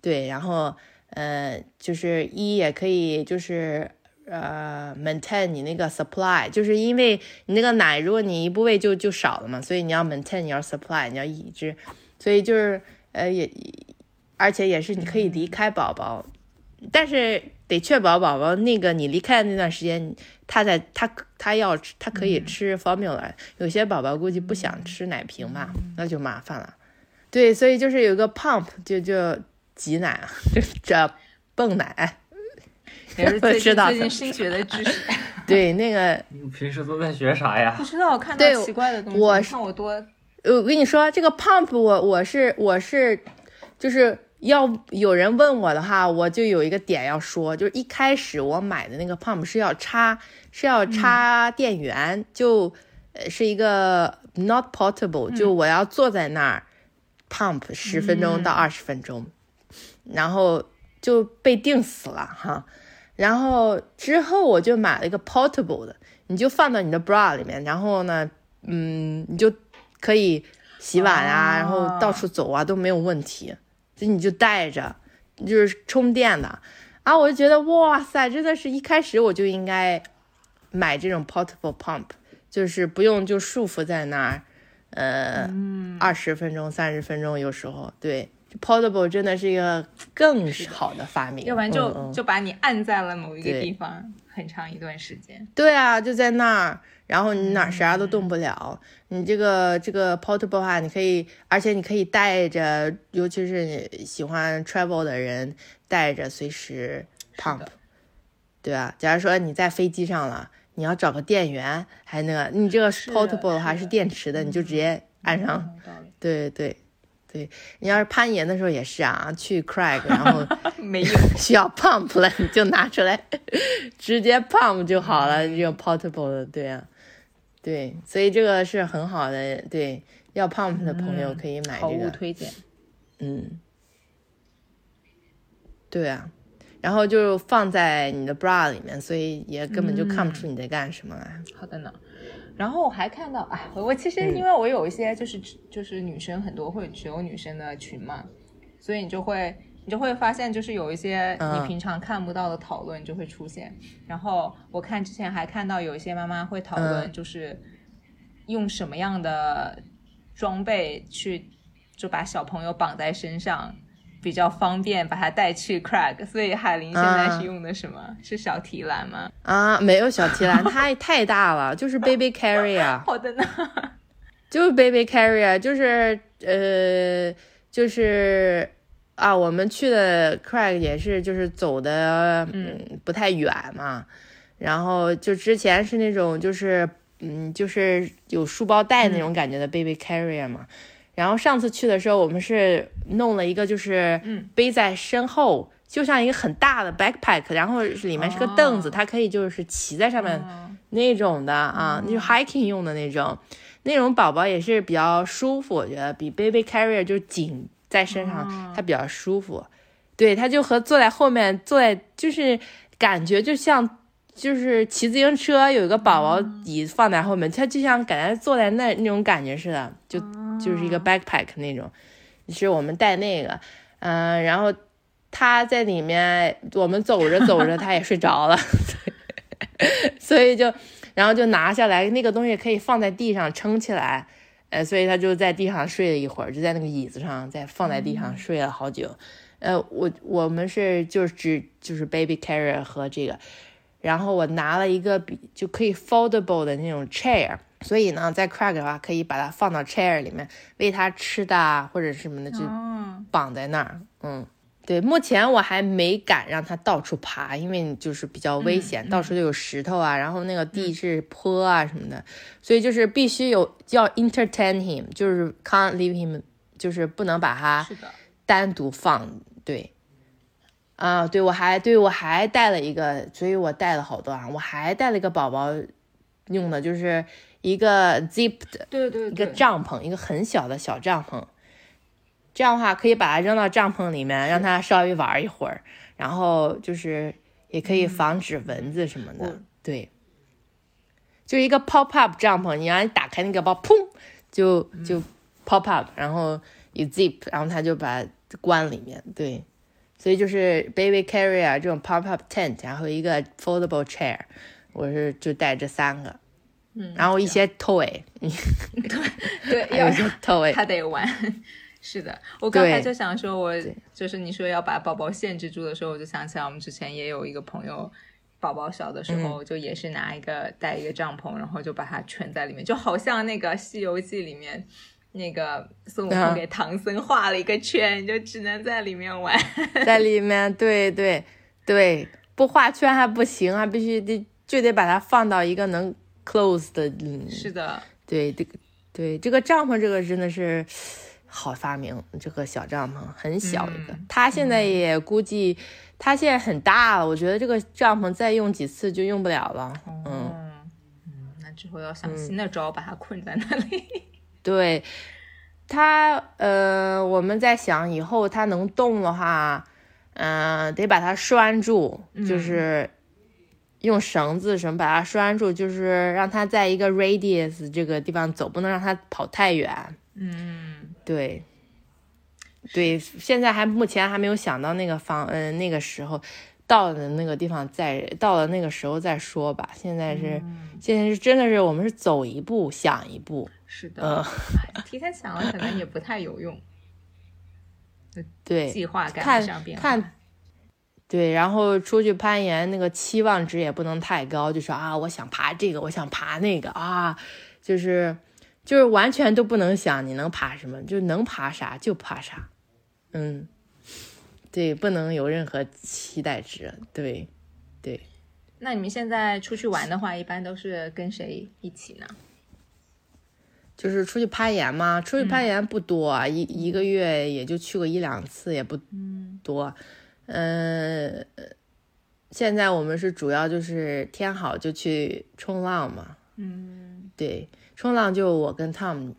对，然后呃，就是一也可以就是呃 maintain 你那个 supply，就是因为你那个奶如果你一不喂就就少了嘛，所以你要 maintain 你要 supply 你要抑制，所以就是呃也而且也是你可以离开宝宝。但是得确保宝宝那个你离开的那段时间，他在他他要吃，他可以吃 formula。有些宝宝估计不想吃奶瓶吧，那就麻烦了。对，所以就是有个 pump，就就挤奶，就这泵奶。
也是最近 最近新学的知识。
对，那个
你平时都在学啥呀？
不知道，看到奇怪的东西。
我
看我多。
我跟你说，这个 pump，我我是我是就是。要有人问我的话，我就有一个点要说，就是一开始我买的那个 pump 是要插，是要插电源，就呃是一个 not portable，就我要坐在那儿 pump 十分钟到二十分钟，然后就被定死了哈。然后之后我就买了一个 portable 的，你就放到你的 bra 里面，然后呢，嗯，你就可以洗碗啊，然后到处走啊都没有问题。就你就带着，就是充电的啊！我就觉得哇塞，真的是一开始我就应该买这种 portable pump，就是不用就束缚在那儿，呃，二十分钟、三十分钟，有时候对 portable 真的是一个更好的发明，
要不然就就把你按在了某一个地方很长一段时间。
对啊，就在那儿。然后你哪啥都动不了，你这个这个 portable 话，你可以，而且你可以带着，尤其是你喜欢 travel 的人带着随时 pump，对啊？假如说你在飞机上了，你要找个电源，还那个，你这个 portable 的话是电池的，你就直接按上。对对对，你要是攀岩的时候也是啊，去 crack，然后
没有
需要 pump 了，你就拿出来直接 pump 就好了，这个 portable 的，对啊。对，所以这个是很好的。对，要 pump 的朋友可以买这个。
推荐。
嗯，对啊，然后就放在你的 bra 里面，所以也根本就看不出你在干什么来。
好的呢。然后我还看到，哎，我其实因为我有一些就是就是女生很多会只有女生的群嘛，所以你就会。你就会发现，就是有一些你平常看不到的讨论就会出现。然后我看之前还看到有一些妈妈会讨论，就是用什么样的装备去就把小朋友绑在身上比较方便，把它带去 Craig。所以海林现在是用的什么？是小提篮吗？
啊，没有小提篮，太太大了，就是 Baby Carrier。
好的呢，
就是 Baby Carrier，就是呃，就是。啊，我们去的 Craig 也是，就是走的嗯不太远嘛，然后就之前是那种就是嗯就是有书包带那种感觉的 baby carrier 嘛，然后上次去的时候，我们是弄了一个，就是背在身后，就像一个很大的 backpack，然后里面是个凳子，它可以就是骑在上面那种的啊，那就 hiking 用的那种，那种宝宝也是比较舒服，我觉得比 baby carrier 就紧在身上，它比较舒服。对，它就和坐在后面，坐在就是感觉就像。就是骑自行车有一个宝宝椅放在后面，他就像感觉坐在那那种感觉似的，就就是一个 backpack 那种，是我们带那个，嗯，然后他在里面，我们走着走着他也睡着了，所以就然后就拿下来那个东西可以放在地上撑起来，呃，所以他就在地上睡了一会儿，就在那个椅子上再放在地上睡了好久，呃，我我们是就是只就是 baby carrier 和这个。然后我拿了一个比就可以 foldable 的那种 chair，所以呢，在 Craig 的话可以把它放到 chair 里面喂它吃的或者什么的，就绑在那儿。嗯，对，目前我还没敢让它到处爬，因为就是比较危险，到处都有石头啊，然后那个地是坡啊什么的，所以就是必须有要 entertain him，就是 can't leave him，就是不能把它单独放。对。啊，对，我还对我还带了一个，所以我带了好多啊。我还带了一个宝宝用的，就是一个 zip 的，
对对，
一个帐篷，一个很小的小帐篷。这样的话可以把它扔到帐篷里面，让它稍微玩一会儿，然后就是也可以防止蚊子什么的。对，就一个 pop up 帐篷，你让你打开那个包，砰，就就 pop up，然后一 zip，然后它就把关里面。对。所以就是 baby carrier 这种 pop up tent，然后一个 foldable chair，我是就带这三个，
嗯，
然后一些 toy，
对 对，
有些 toy，
他得玩。是的，我刚才就想说，我就是你说要把宝宝限制住的时候，我就想起来我们之前也有一个朋友，宝宝小的时候就也是拿一个带一个帐篷，然后就把它圈在里面，就好像那个《西游记》里面。那个孙悟空给唐僧画了一个圈，你就只能在里面玩，
在里面，对对对，不画圈还不行，还必须得就得把它放到一个能 close 的，嗯，
是的，
对这个对这个帐篷，这个真的是好发明，这个小帐篷很小一个，他现在也估计他现在很大了，我觉得这个帐篷再用几次就用不了了，嗯。
嗯，那之后要想新的招，把它困在那里。
对，它呃，我们在想以后它能动的话，嗯，得把它拴住，就是用绳子什么把它拴住，就是让它在一个 radius 这个地方走，不能让它跑太远。
嗯，
对，对，现在还目前还没有想到那个方，嗯，那个时候。到了那个地方再到了那个时候再说吧。现在是，现在是真的是我们是走一步想一步。
是的，提前想了可能也不太有用。
对，
计划
赶
不上变
化。看，对，然后出去攀岩，那个期望值也不能太高，就说啊，我想爬这个，我想爬那个啊，就是就是完全都不能想你能爬什么，就能爬啥就爬啥，嗯。对，不能有任何期待值。对，对。
那你们现在出去玩的话，一般都是跟谁一起呢？
就是出去攀岩嘛，出去攀岩不多，一一个月也就去过一两次，也不多。嗯，现在我们是主要就是天好就去冲浪嘛。
嗯，
对，冲浪就我跟 Tom，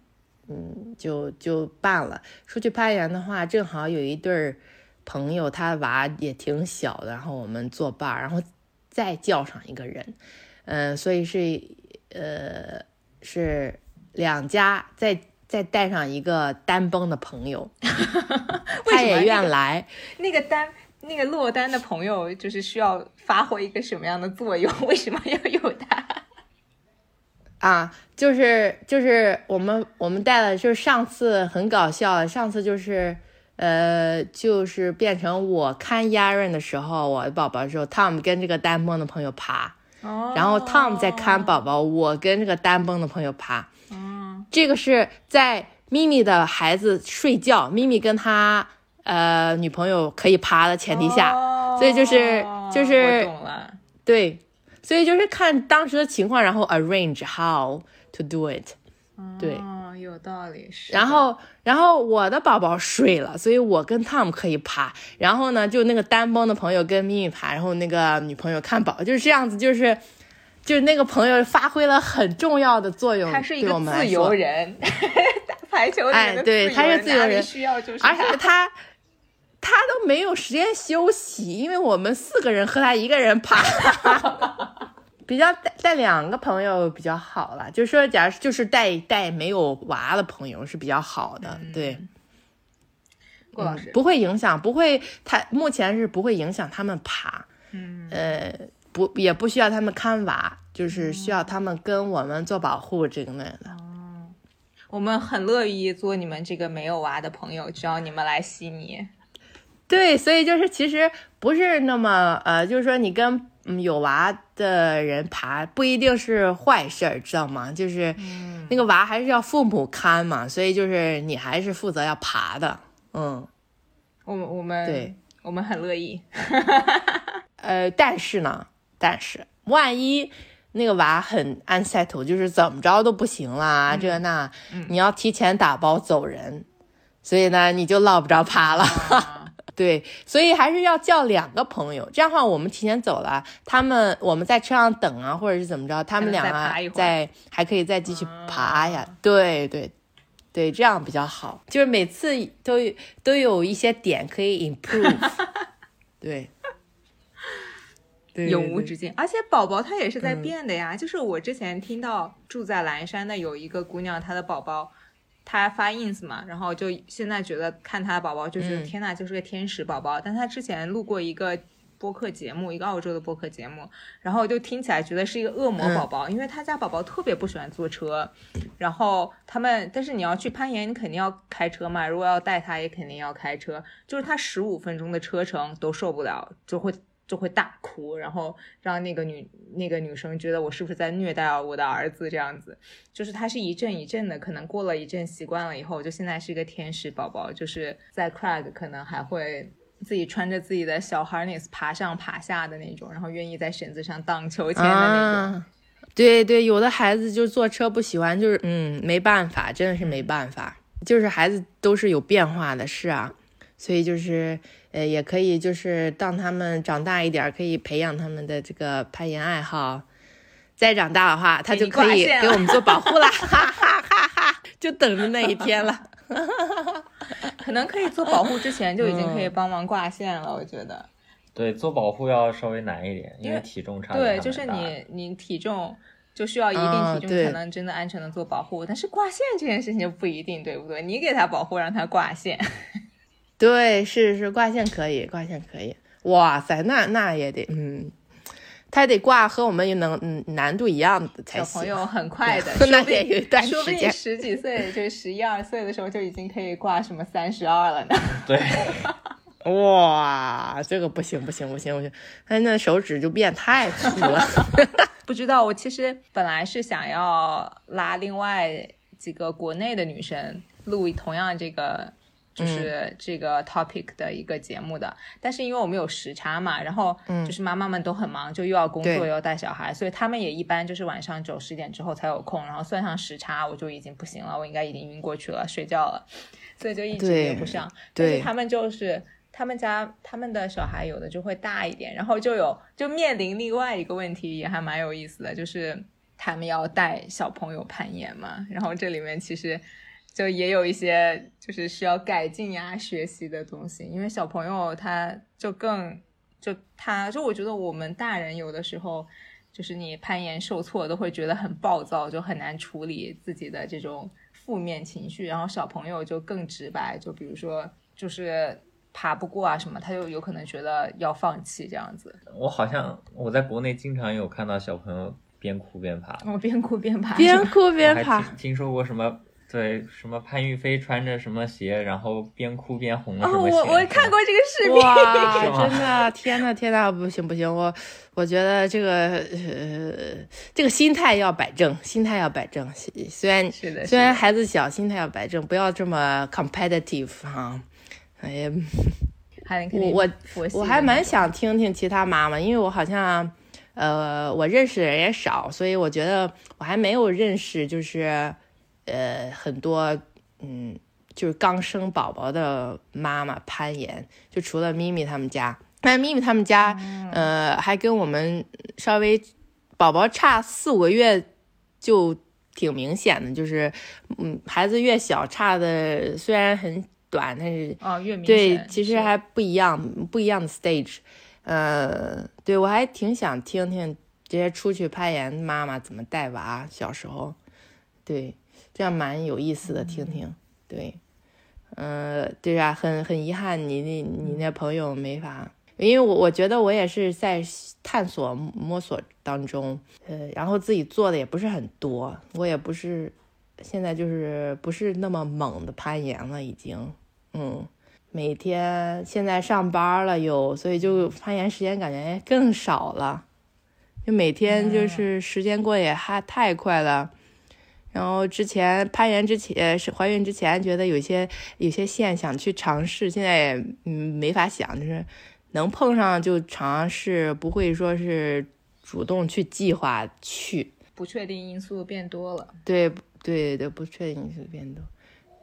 嗯，就就办了。出去攀岩的话，正好有一对儿。朋友他娃也挺小的，然后我们作伴，然后再叫上一个人，嗯，所以是呃是两家再再带上一个单崩的朋友，他也愿来。
那个单那个落单的朋友就是需要发挥一个什么样的作用？为什么要有他？
啊，就是就是我们我们带了，就是上次很搞笑，上次就是。呃，就是变成我看亚润的时候，我的宝宝的时候，Tom 跟这个单蹦的朋友爬，然后 Tom 在看宝宝，我跟这个单蹦的朋友爬。这个是在咪咪的孩子睡觉，咪咪跟他呃女朋友可以爬的前提下，所以就是就是对，所以就是看当时的情况，然后 arrange how to do it。对，
有道理。
然后，然后我的宝宝睡了，所以我跟 Tom 可以爬。然后呢，就那个单帮的朋友跟咪咪爬，然后那个女朋友看宝，就是这样子，就是，就是那个朋友发挥了很重要的作用。
他是一个 自由人，打排球
哎，对，他是自由人，
需要就是，
而且他他都没有时间休息，因为我们四个人和他一个人爬。比较带带两个朋友比较好了，就是说，假如就是带带没有娃的朋友是比较好的，对。
郭老师
不会影响，不会，他目前是不会影响他们爬，
嗯，
呃，不，也不需要他们看娃，就是需要他们跟我们做保护这个那的。
哦，我们很乐意做你们这个没有娃的朋友，只要你们来悉尼。
对，所以就是其实不是那么呃，就是说你跟有娃的人爬不一定是坏事儿，知道吗？就是那个娃还是要父母看嘛，所以就是你还是负责要爬的。嗯，
我们我们
对，
我们很乐意。
呃，但是呢，但是万一那个娃很 unsettle，就是怎么着都不行啦，这那你要提前打包走人，所以呢，你就落不着爬了。对，所以还是要叫两个朋友，这样的话我们提前走了，他们我们在车上等啊，或者是怎么着，他们俩啊在还可以再继续爬呀。对对对，这样比较好，就是每次都都有一些点可以 improve。对，
永无止境，而且宝宝他也是在变的呀。就是我之前听到住在蓝山的有一个姑娘，她的宝宝。她发 ins 嘛，然后就现在觉得看她的宝宝就是天呐，就是个天使宝宝。但她之前录过一个播客节目，一个澳洲的播客节目，然后就听起来觉得是一个恶魔宝宝，因为她家宝宝特别不喜欢坐车。然后他们，但是你要去攀岩，你肯定要开车嘛。如果要带他，也肯定要开车。就是他十五分钟的车程都受不了，就会。就会大哭，然后让那个女那个女生觉得我是不是在虐待我的儿子这样子，就是他是一阵一阵的，可能过了一阵习惯了以后，就现在是一个天使宝宝，就是在 Craig 可能还会自己穿着自己的小 harness 爬上爬下的那种，然后愿意在绳子上荡秋千的那种。
对对，有的孩子就坐车不喜欢，就是嗯没办法，真的是没办法，就是孩子都是有变化的，是啊，所以就是。呃，也可以，就是当他们长大一点，可以培养他们的这个攀岩爱好。再长大的话，他就可以给我们做保护了，哈哈哈哈！就等着那一天了。
可能可以做保护之前就已经可以帮忙挂线了，我觉得。
对，做保护要稍微难一点，因为体重差。
对，就是你你体重就需要一定体重才能真的安全的做保护，但是挂线这件事情就不一定，对不对？你给他保护，让他挂线。
对，是是挂线可以，挂线可以。哇塞，那那也得，嗯，他得挂和我们能嗯难度一样的才行。
小朋友很快的，
那也有一段时间，
说不定十几岁，就十一二岁的时候就已经可以挂什么三十二了呢。
对，
哇，这个不行不行不行不行，他那手指就变太粗了。
不知道，我其实本来是想要拉另外几个国内的女生录同样这个。就是这个 topic 的一个节目的，但是因为我们有时差嘛，然后就是妈妈们都很忙，就又要工作又要带小孩，所以他们也一般就是晚上九十点之后才有空，然后算上时差，我就已经不行了，我应该已经晕过去了，睡觉了，所以就一直连不上。但是他们就是他们家他们的小孩有的就会大一点，然后就有就面临另外一个问题，也还蛮有意思的，就是他们要带小朋友攀岩嘛，然后这里面其实。就也有一些就是需要改进呀、学习的东西，因为小朋友他就更就他就我觉得我们大人有的时候就是你攀岩受挫都会觉得很暴躁，就很难处理自己的这种负面情绪，然后小朋友就更直白，就比如说就是爬不过啊什么，他就有可能觉得要放弃这样子。
我好像我在国内经常有看到小朋友边哭边爬，
哦，边哭边爬，
边哭边爬，
听说过什么？对，什么潘玉飞穿着什么鞋，然后边哭边红了什么
鞋？我我看过这个视频，
哇，真的，天呐天呐，不行不行，我我觉得这个呃，这个心态要摆正，心态要摆正。虽然虽然孩子小，心态要摆正，不要这么 competitive 哈。哎呀，我我我还蛮想听听其他妈妈，因为我好像呃，我认识的人也少，所以我觉得我还没有认识就是。呃很多嗯就是刚生宝宝的妈妈攀岩，就除了咪咪他们家，那咪咪他们家呃还跟我们稍微宝宝差四五个月就挺明显的，就是嗯孩子越小差的虽然很短，但是
啊越明显
对其实还不一样不一样的 stage。呃，对我还挺想听听这些出去攀岩妈妈怎么带娃，小时候，对，这样蛮有意思的，听听。对，呃，对啊，很很遗憾，你那你那朋友没法，因为我我觉得我也是在探索摸索当中，呃，然后自己做的也不是很多，我也不是现在就是不是那么猛的攀岩了，已经，嗯。每天现在上班了又，所以就攀岩时间感觉更少了，就每天就是时间过也还太快了。然后之前攀岩之前是怀孕之前觉得有些有些线想去尝试，现在也嗯没法想，就是能碰上就尝试，不会说是主动去计划去。
不确定因素变多了。
对对对，不确定因素变多。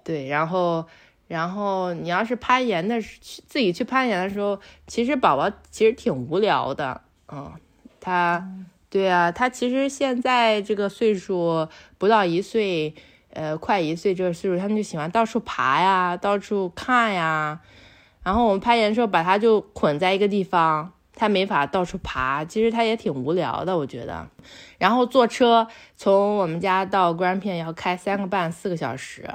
对，然后。然后你要是攀岩的，自己去攀岩的时候，其实宝宝其实挺无聊的，嗯，他，对啊，他其实现在这个岁数不到一岁，呃，快一岁这个岁数，他们就喜欢到处爬呀，到处看呀。然后我们攀岩的时候，把他就捆在一个地方，他没法到处爬，其实他也挺无聊的，我觉得。然后坐车从我们家到关片要开三个半四个小时。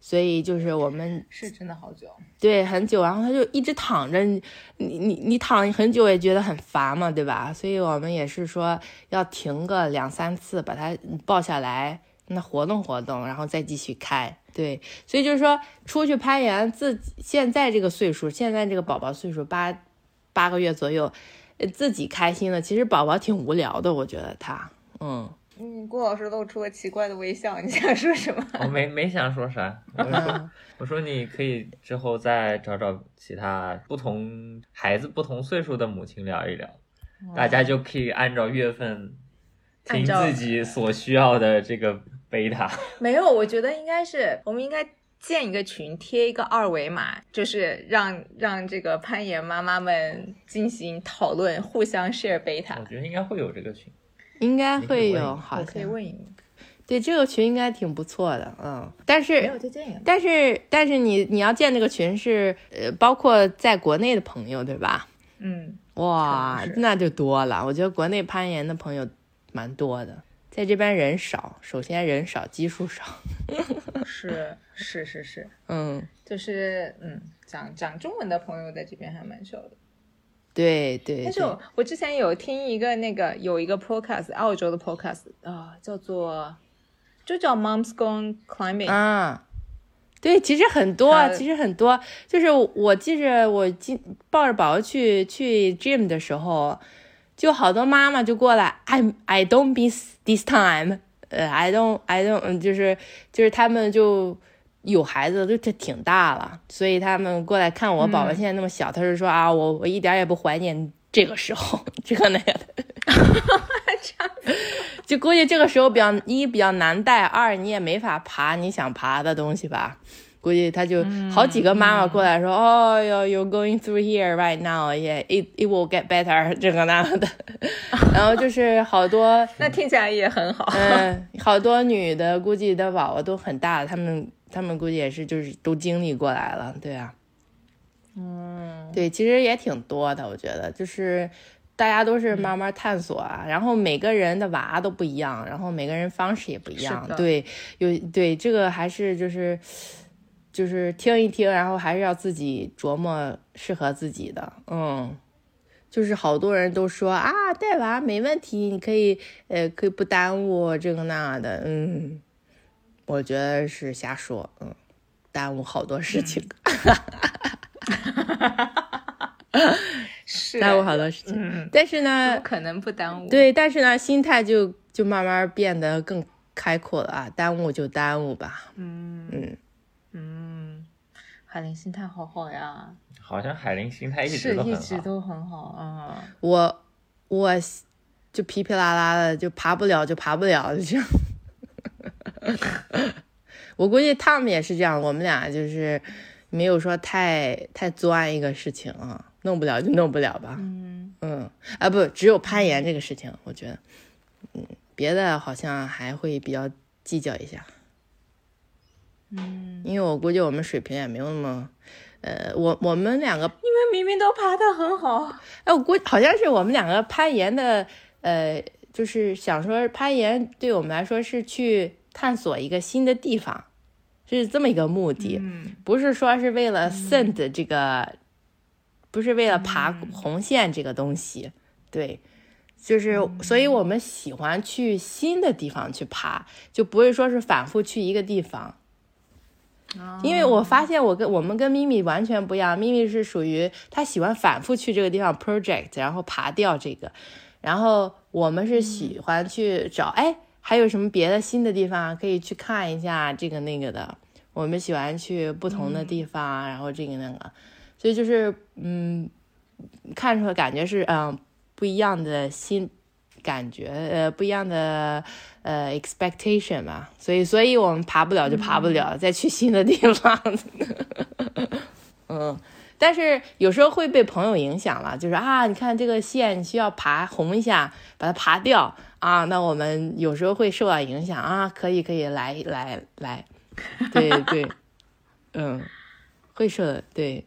所以就是我们
是真的好久，
对，很久。然后他就一直躺着，你你你你躺很久也觉得很烦嘛，对吧？所以我们也是说要停个两三次，把他抱下来，那活动活动，然后再继续开。对，所以就是说出去攀岩，自己现在这个岁数，现在这个宝宝岁数八八个月左右，自己开心了，其实宝宝挺无聊的，我觉得他，嗯。
嗯，郭老师露出了奇怪的微笑，你想说什么？
我没没想说啥，我说我说你可以之后再找找其他不同孩子不同岁数的母亲聊一聊，大家就可以按照月份听自己所需要的这个贝塔。
没有，我觉得应该是我们应该建一个群，贴一个二维码，就是让让这个攀岩妈妈们进行讨论，互相 share 贝塔。
我觉得应该会有这个群。
应该会有，好像
可以问一问。
对，这个群应该挺不错的，嗯。但是。但是但是你你要建这个群是呃，包括在国内的朋友对吧？
嗯。
哇，那就多了。我觉得国内攀岩的朋友蛮多的，在这边人少，首先人少，基数少。
是是是 是，
嗯，
就是嗯，讲讲中文的朋友在这边还蛮少的。
对对，
但是我之前有听一个那个有一个 podcast，澳洲的 podcast 啊，叫做就叫 Moms Gone Climbing
啊，对，其实很多，其实很多，就是我记着我进抱着宝宝去去 gym 的时候，就好多妈妈就过来，I I don't miss this time，呃，I don't I don't，就是就是他们就。有孩子都这挺大了，所以他们过来看我宝宝现在那么小，他就说啊，我我一点也不怀念这个时候，这个那个的，就估计这个时候比较一比较难带，二你也没法爬你想爬的东西吧，估计他就好几个妈妈过来说，哦哟，You're going through here right now，yeah，it it will get better，这个那个的，然后就是好多，
那听起来也很好，
嗯，好多女的估计的宝宝都很大，他们。他们估计也是，就是都经历过来了，对啊，
嗯，
对，其实也挺多的，我觉得就是大家都是慢慢探索啊，然后每个人的娃都不一样，然后每个人方式也不一样，对，有对这个还是就是就是听一听，然后还是要自己琢磨适合自己的，嗯，就是好多人都说啊，带娃没问题，你可以呃可以不耽误这个那的，嗯。我觉得是瞎说，嗯，耽误好多事情，
是
耽误好多事情，但是呢，
可能不耽误，
对，但是呢，心态就就慢慢变得更开阔了啊，耽误就耽误吧，
嗯嗯嗯，海林心态好好呀，
好像海林心态一直都
一直都很好啊，
我我就噼噼啦啦的，就爬不了就爬不了，就这样。我估计他们也是这样，我们俩就是没有说太太钻一个事情啊，弄不了就弄不了吧。嗯嗯，啊不，只有攀岩这个事情，我觉得，嗯，别的好像还会比较计较一下。
嗯，
因为我估计我们水平也没有那么，呃，我我们两个，因
为明明都爬得很好，
哎，我估好像是我们两个攀岩的，呃，就是想说攀岩对我们来说是去探索一个新的地方，是这么一个目的，不是说是为了 send 这个，不是为了爬红线这个东西，对，就是所以我们喜欢去新的地方去爬，就不会说是反复去一个地方。因为我发现我跟我们跟咪咪完全不一样，咪咪是属于他喜欢反复去这个地方 project，然后爬掉这个，然后我们是喜欢去找，哎，还有什么别的新的地方可以去看一下这个那个的，我们喜欢去不同的地方，然后这个那个，所以就是嗯，看出来感觉是嗯不一样的新。感觉呃不一样的呃 expectation 吧，所以所以我们爬不了就爬不了，再去新的地方。嗯，但是有时候会被朋友影响了，就是啊，你看这个线需要爬红一下，把它爬掉啊，那我们有时候会受到影响啊，可以可以来来来，对对，嗯，会受对。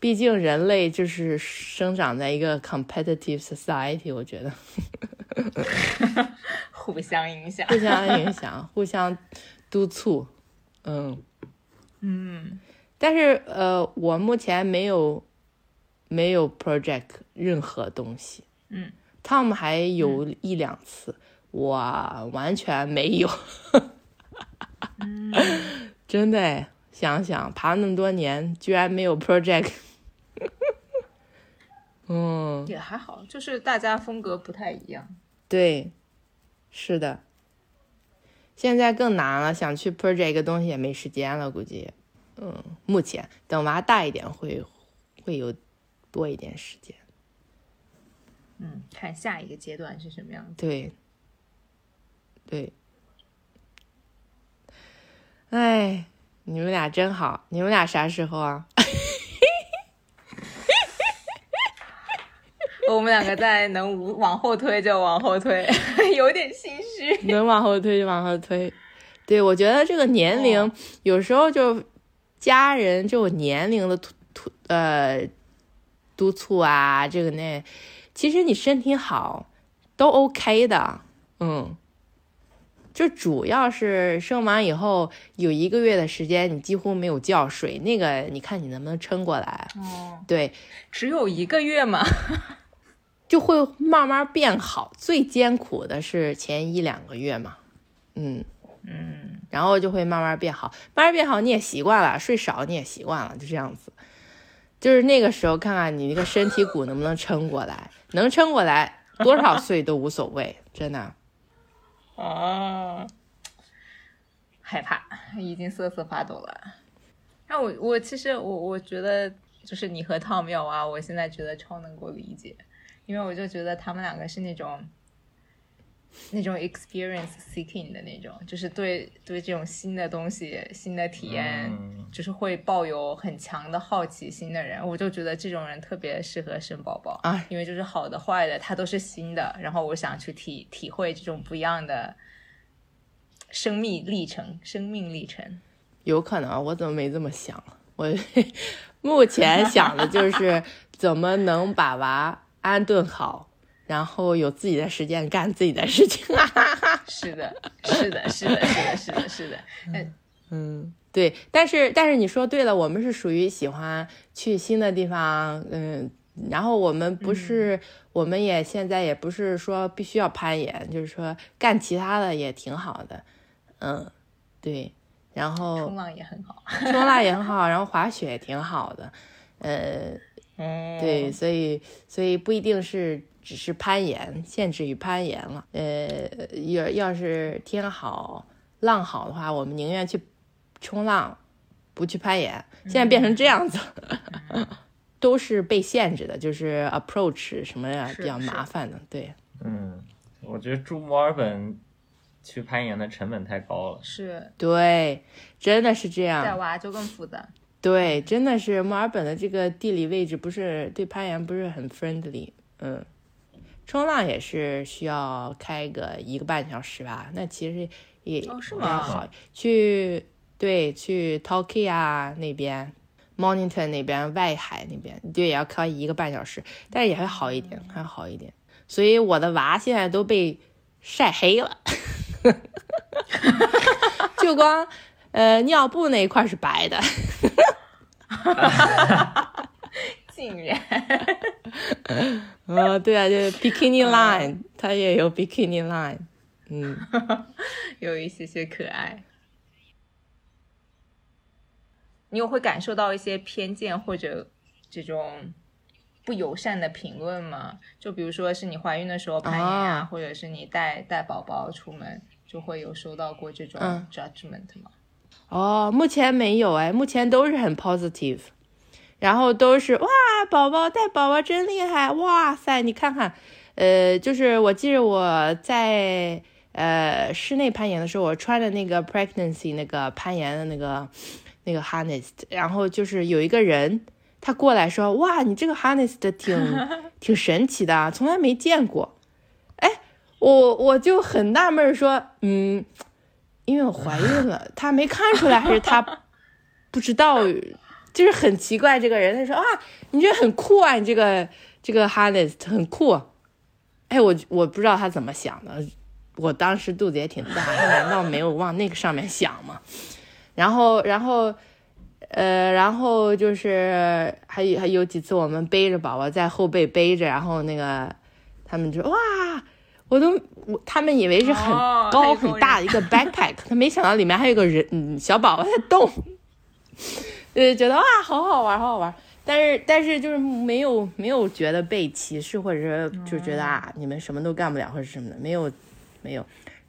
毕竟人类就是生长在一个 competitive society，我觉得，
互相影响，
互相影响，互相督促，
嗯嗯。
但是呃，我目前没有没有 project 任何东西，
嗯
，Tom 还有一两次，我完全没有，真的，想想爬那么多年，居然没有 project。嗯，
也还好，就是大家风格不太一样。
对，是的。现在更难了，想去 project 一个东西也没时间了，估计。嗯，目前等娃大一点会会有多一点时间。
嗯，看下一个阶段是什么样子。
对，对。哎，你们俩真好，你们俩啥时候啊？
我们两个在能往后推就往后推，有点心虚。
能往后推就往后推，对我觉得这个年龄有时候就家人这种年龄的突突呃督促啊，这个那，其实你身体好都 OK 的，嗯，就主要是生完以后有一个月的时间你几乎没有觉睡，那个你看你能不能撑过来？
哦，
对，
只有一个月嘛。
就会慢慢变好，最艰苦的是前一两个月嘛，嗯。
嗯，
然后就会慢慢变好，慢慢变好你也习惯了，睡少你也习惯了，就这样子，就是那个时候看看你那个身体骨能不能撑过来，能撑过来多少岁都无所谓，真的。
啊，害怕，已经瑟瑟发抖了。那我我其实我我觉得就是你和汤米啊，我现在觉得超能够理解。因为我就觉得他们两个是那种，那种 experience seeking 的那种，就是对对这种新的东西、新的体验，就是会抱有很强的好奇心的人。我就觉得这种人特别适合生宝宝
啊，
因为就是好的、坏的，它都是新的。然后我想去体体会这种不一样的生命历程、生命历程。
有可能，我怎么没这么想？我 目前想的就是怎么能把娃。安顿好，然后有自己的时间干自己的事情。
是的，是的，是的，是的，是的，是的。
嗯嗯，对。但是，但是你说对了，我们是属于喜欢去新的地方。嗯，然后我们不是，我们也现在也不是说必须要攀岩，就是说干其他的也挺好的。嗯，对。然后
冲浪也很好，
冲浪也很好，然后滑雪也挺好的。呃。对，所以所以不一定是只是攀岩，限制于攀岩了。呃，要要是天好浪好的话，我们宁愿去冲浪，不去攀岩。现在变成这样子，都是被限制的，就是 approach 什么呀比较麻烦的。对，
嗯，我觉得住墨尔本去攀岩的成本太高了。
是，
对，真的是这样。
带娃就更复杂。
对，真的是墨尔本的这个地理位置不是对攀岩不是很 friendly。嗯，冲浪也是需要开个一个半小时吧？那其实也
是
吗？好去对去 t o k y 啊那边，Mornington 那边外海那边，对，也要开一个半小时，但是也会好一点，还好一点。所以我的娃现在都被晒黑了，就光呃尿布那一块是白的，
竟然，
呃，对啊，就是 bikini line，它也有 bikini line，嗯，
有一些些可爱。你有会感受到一些偏见或者这种？不友善的评论吗？就比如说是你怀孕的时候攀岩啊，或者是你带带宝宝出门，就会有收到过这种 judgment 吗？
哦，目前没有哎，目前都是很 positive，然后都是哇，宝宝带宝宝真厉害，哇塞，你看看，呃，就是我记着我在呃室内攀岩的时候，我穿的那个 pregnancy 那个攀岩的那个那个 harness，然后就是有一个人。他过来说：“哇，你这个 harness 的挺 挺神奇的，从来没见过。”哎，我我就很纳闷说：“嗯，因为我怀孕了，他没看出来，还是他 不知道？就是很奇怪这个人。”他说：“啊，你这很酷啊，你这个这个 harness 很酷。”哎，我我不知道他怎么想的。我当时肚子也挺大，他难道没有往那个上面想吗？然后，然后。呃，然后就是还有还有几次我们背着宝宝在后背背着，然后那个他们就哇，我都我他们以为是很高很大的一个 backpack，他没想到里面还有个人嗯小宝宝在动，呃，觉得哇好好玩好好玩，但是但是就是没有没有觉得被歧视或者是就觉得啊你们什么都干不了或者什么的没有没有。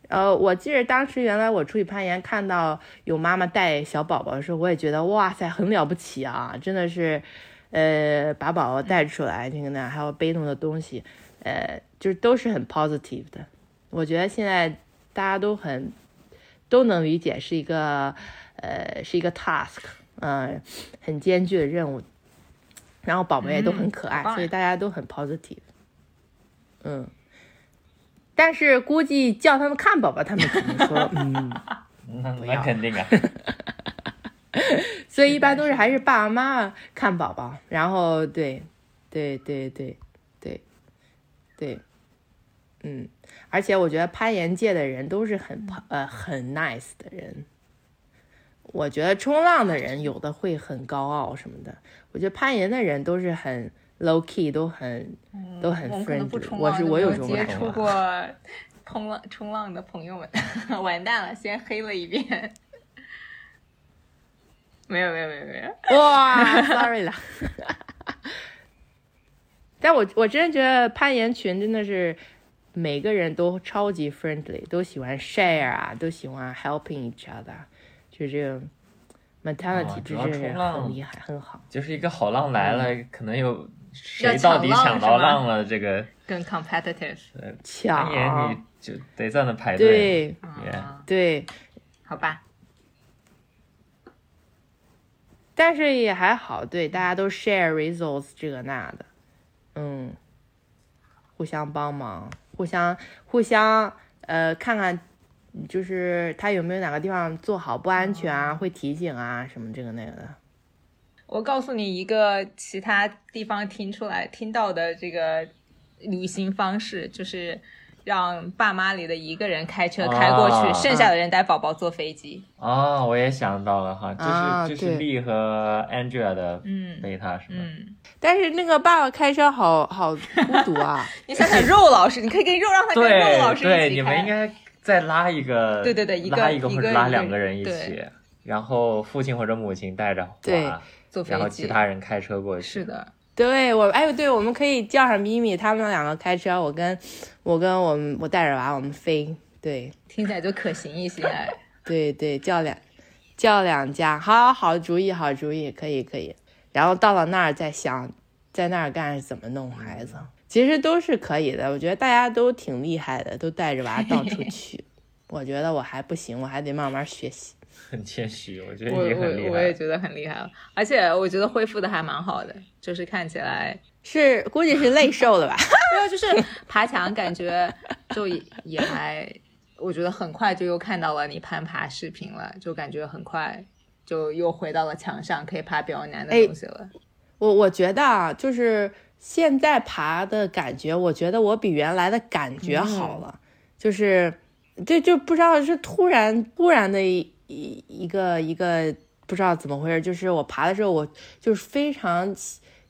呃，我记得当时原来我出去攀岩，看到有妈妈带小宝宝的时候，我也觉得哇塞，很了不起啊！真的是，呃，把宝宝带出来，那个呢还有背动的东西，呃，就是都是很 positive 的。我觉得现在大家都很都能理解是一个呃是一个 task，嗯，很艰巨的任务。然后宝宝也都很可爱，所以大家都很 positive，嗯。但是估计叫他们看宝宝，他们肯定说 嗯，
那肯定啊。
所以一般都是还是爸爸妈妈看宝宝，然后对，对对对对对，嗯，而且我觉得攀岩界的人都是很呃很 nice 的人。我觉得冲浪的人有的会很高傲什么的，我觉得攀岩的人都是很。low key 都很都很 friendly，我是我有
接触过冲浪冲浪的朋友们，完蛋了，先黑了一遍。没有没有没有没有，
哇，sorry 了。但我我真的觉得攀岩群真的是每个人都超级 friendly，都喜欢 share 啊，都喜欢 helping each other，就这个 mentality 就是很厉害，很好。
就是一个好浪来了，可能有。谁到底抢到浪了？这个
更 competitive，
抢
你就得在那排队。
对，对，
好吧。
但是也还好，对，大家都 share results 这个那的，嗯，互相帮忙，互相互相呃，看看就是他有没有哪个地方做好不安全啊，会提醒啊什么这个那个的。
我告诉你一个其他地方听出来听到的这个旅行方式，就是让爸妈里的一个人开车开过去，剩下的人带宝宝坐飞机。
哦，我也想到了哈，就是就是丽和 Angela 的贝塔是吗？
嗯。但是那个爸爸开车好好孤独啊！
你想想肉老师，你可以跟肉让他跟肉老师一起
对，你们应该再拉一个，
对对对，
拉一
个
或者拉两个人一起，然后父亲或者母亲带着
滑。
然后其他人开车过去。
是的，
对我哎，对，我们可以叫上咪咪，他们两个开车，我跟我跟我们我带着娃，我们飞。对，
听起来就可行一些。
对对，叫两叫两家，好好主意，好主意，可以可以。然后到了那儿再想，在那儿干怎么弄孩子，其实都是可以的。我觉得大家都挺厉害的，都带着娃 到处去。我觉得我还不行，我还得慢慢学习。
很谦虚，我觉得你很厉
害。我也觉得很厉害了，而且我觉得恢复的还蛮好的，就是看起来
是估计是累瘦了吧？
没有，就是爬墙感觉就也还，我觉得很快就又看到了你攀爬视频了，就感觉很快就又回到了墙上，可以爬比较难的东西了。
我我觉得啊，就是现在爬的感觉，我觉得我比原来的感觉好了，就是这就不知道是突然突然的。一一个一个不知道怎么回事，就是我爬的时候，我就是非常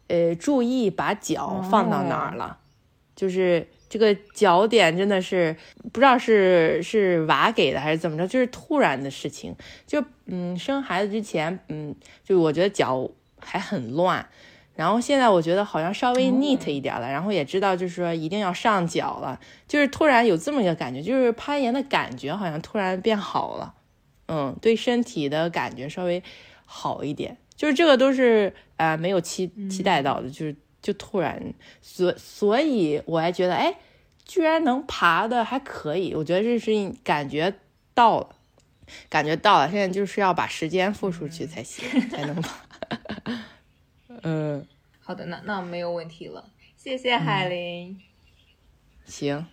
呃注意把脚放到哪儿了，就是这个脚点真的是不知道是是娃给的还是怎么着，就是突然的事情。就嗯生孩子之前，嗯就我觉得脚还很乱，然后现在我觉得好像稍微 neat 一点了，然后也知道就是说一定要上脚了，就是突然有这么一个感觉，就是攀岩的感觉好像突然变好了。嗯，对身体的感觉稍微好一点，就是这个都是呃没有期期待到的，就是就突然，所所以我还觉得，哎，居然能爬的还可以，我觉得这是感觉到了，感觉到了，现在就是要把时间付出去才行，才能爬。嗯，
好的，那那没有问题了，谢谢海林。
行。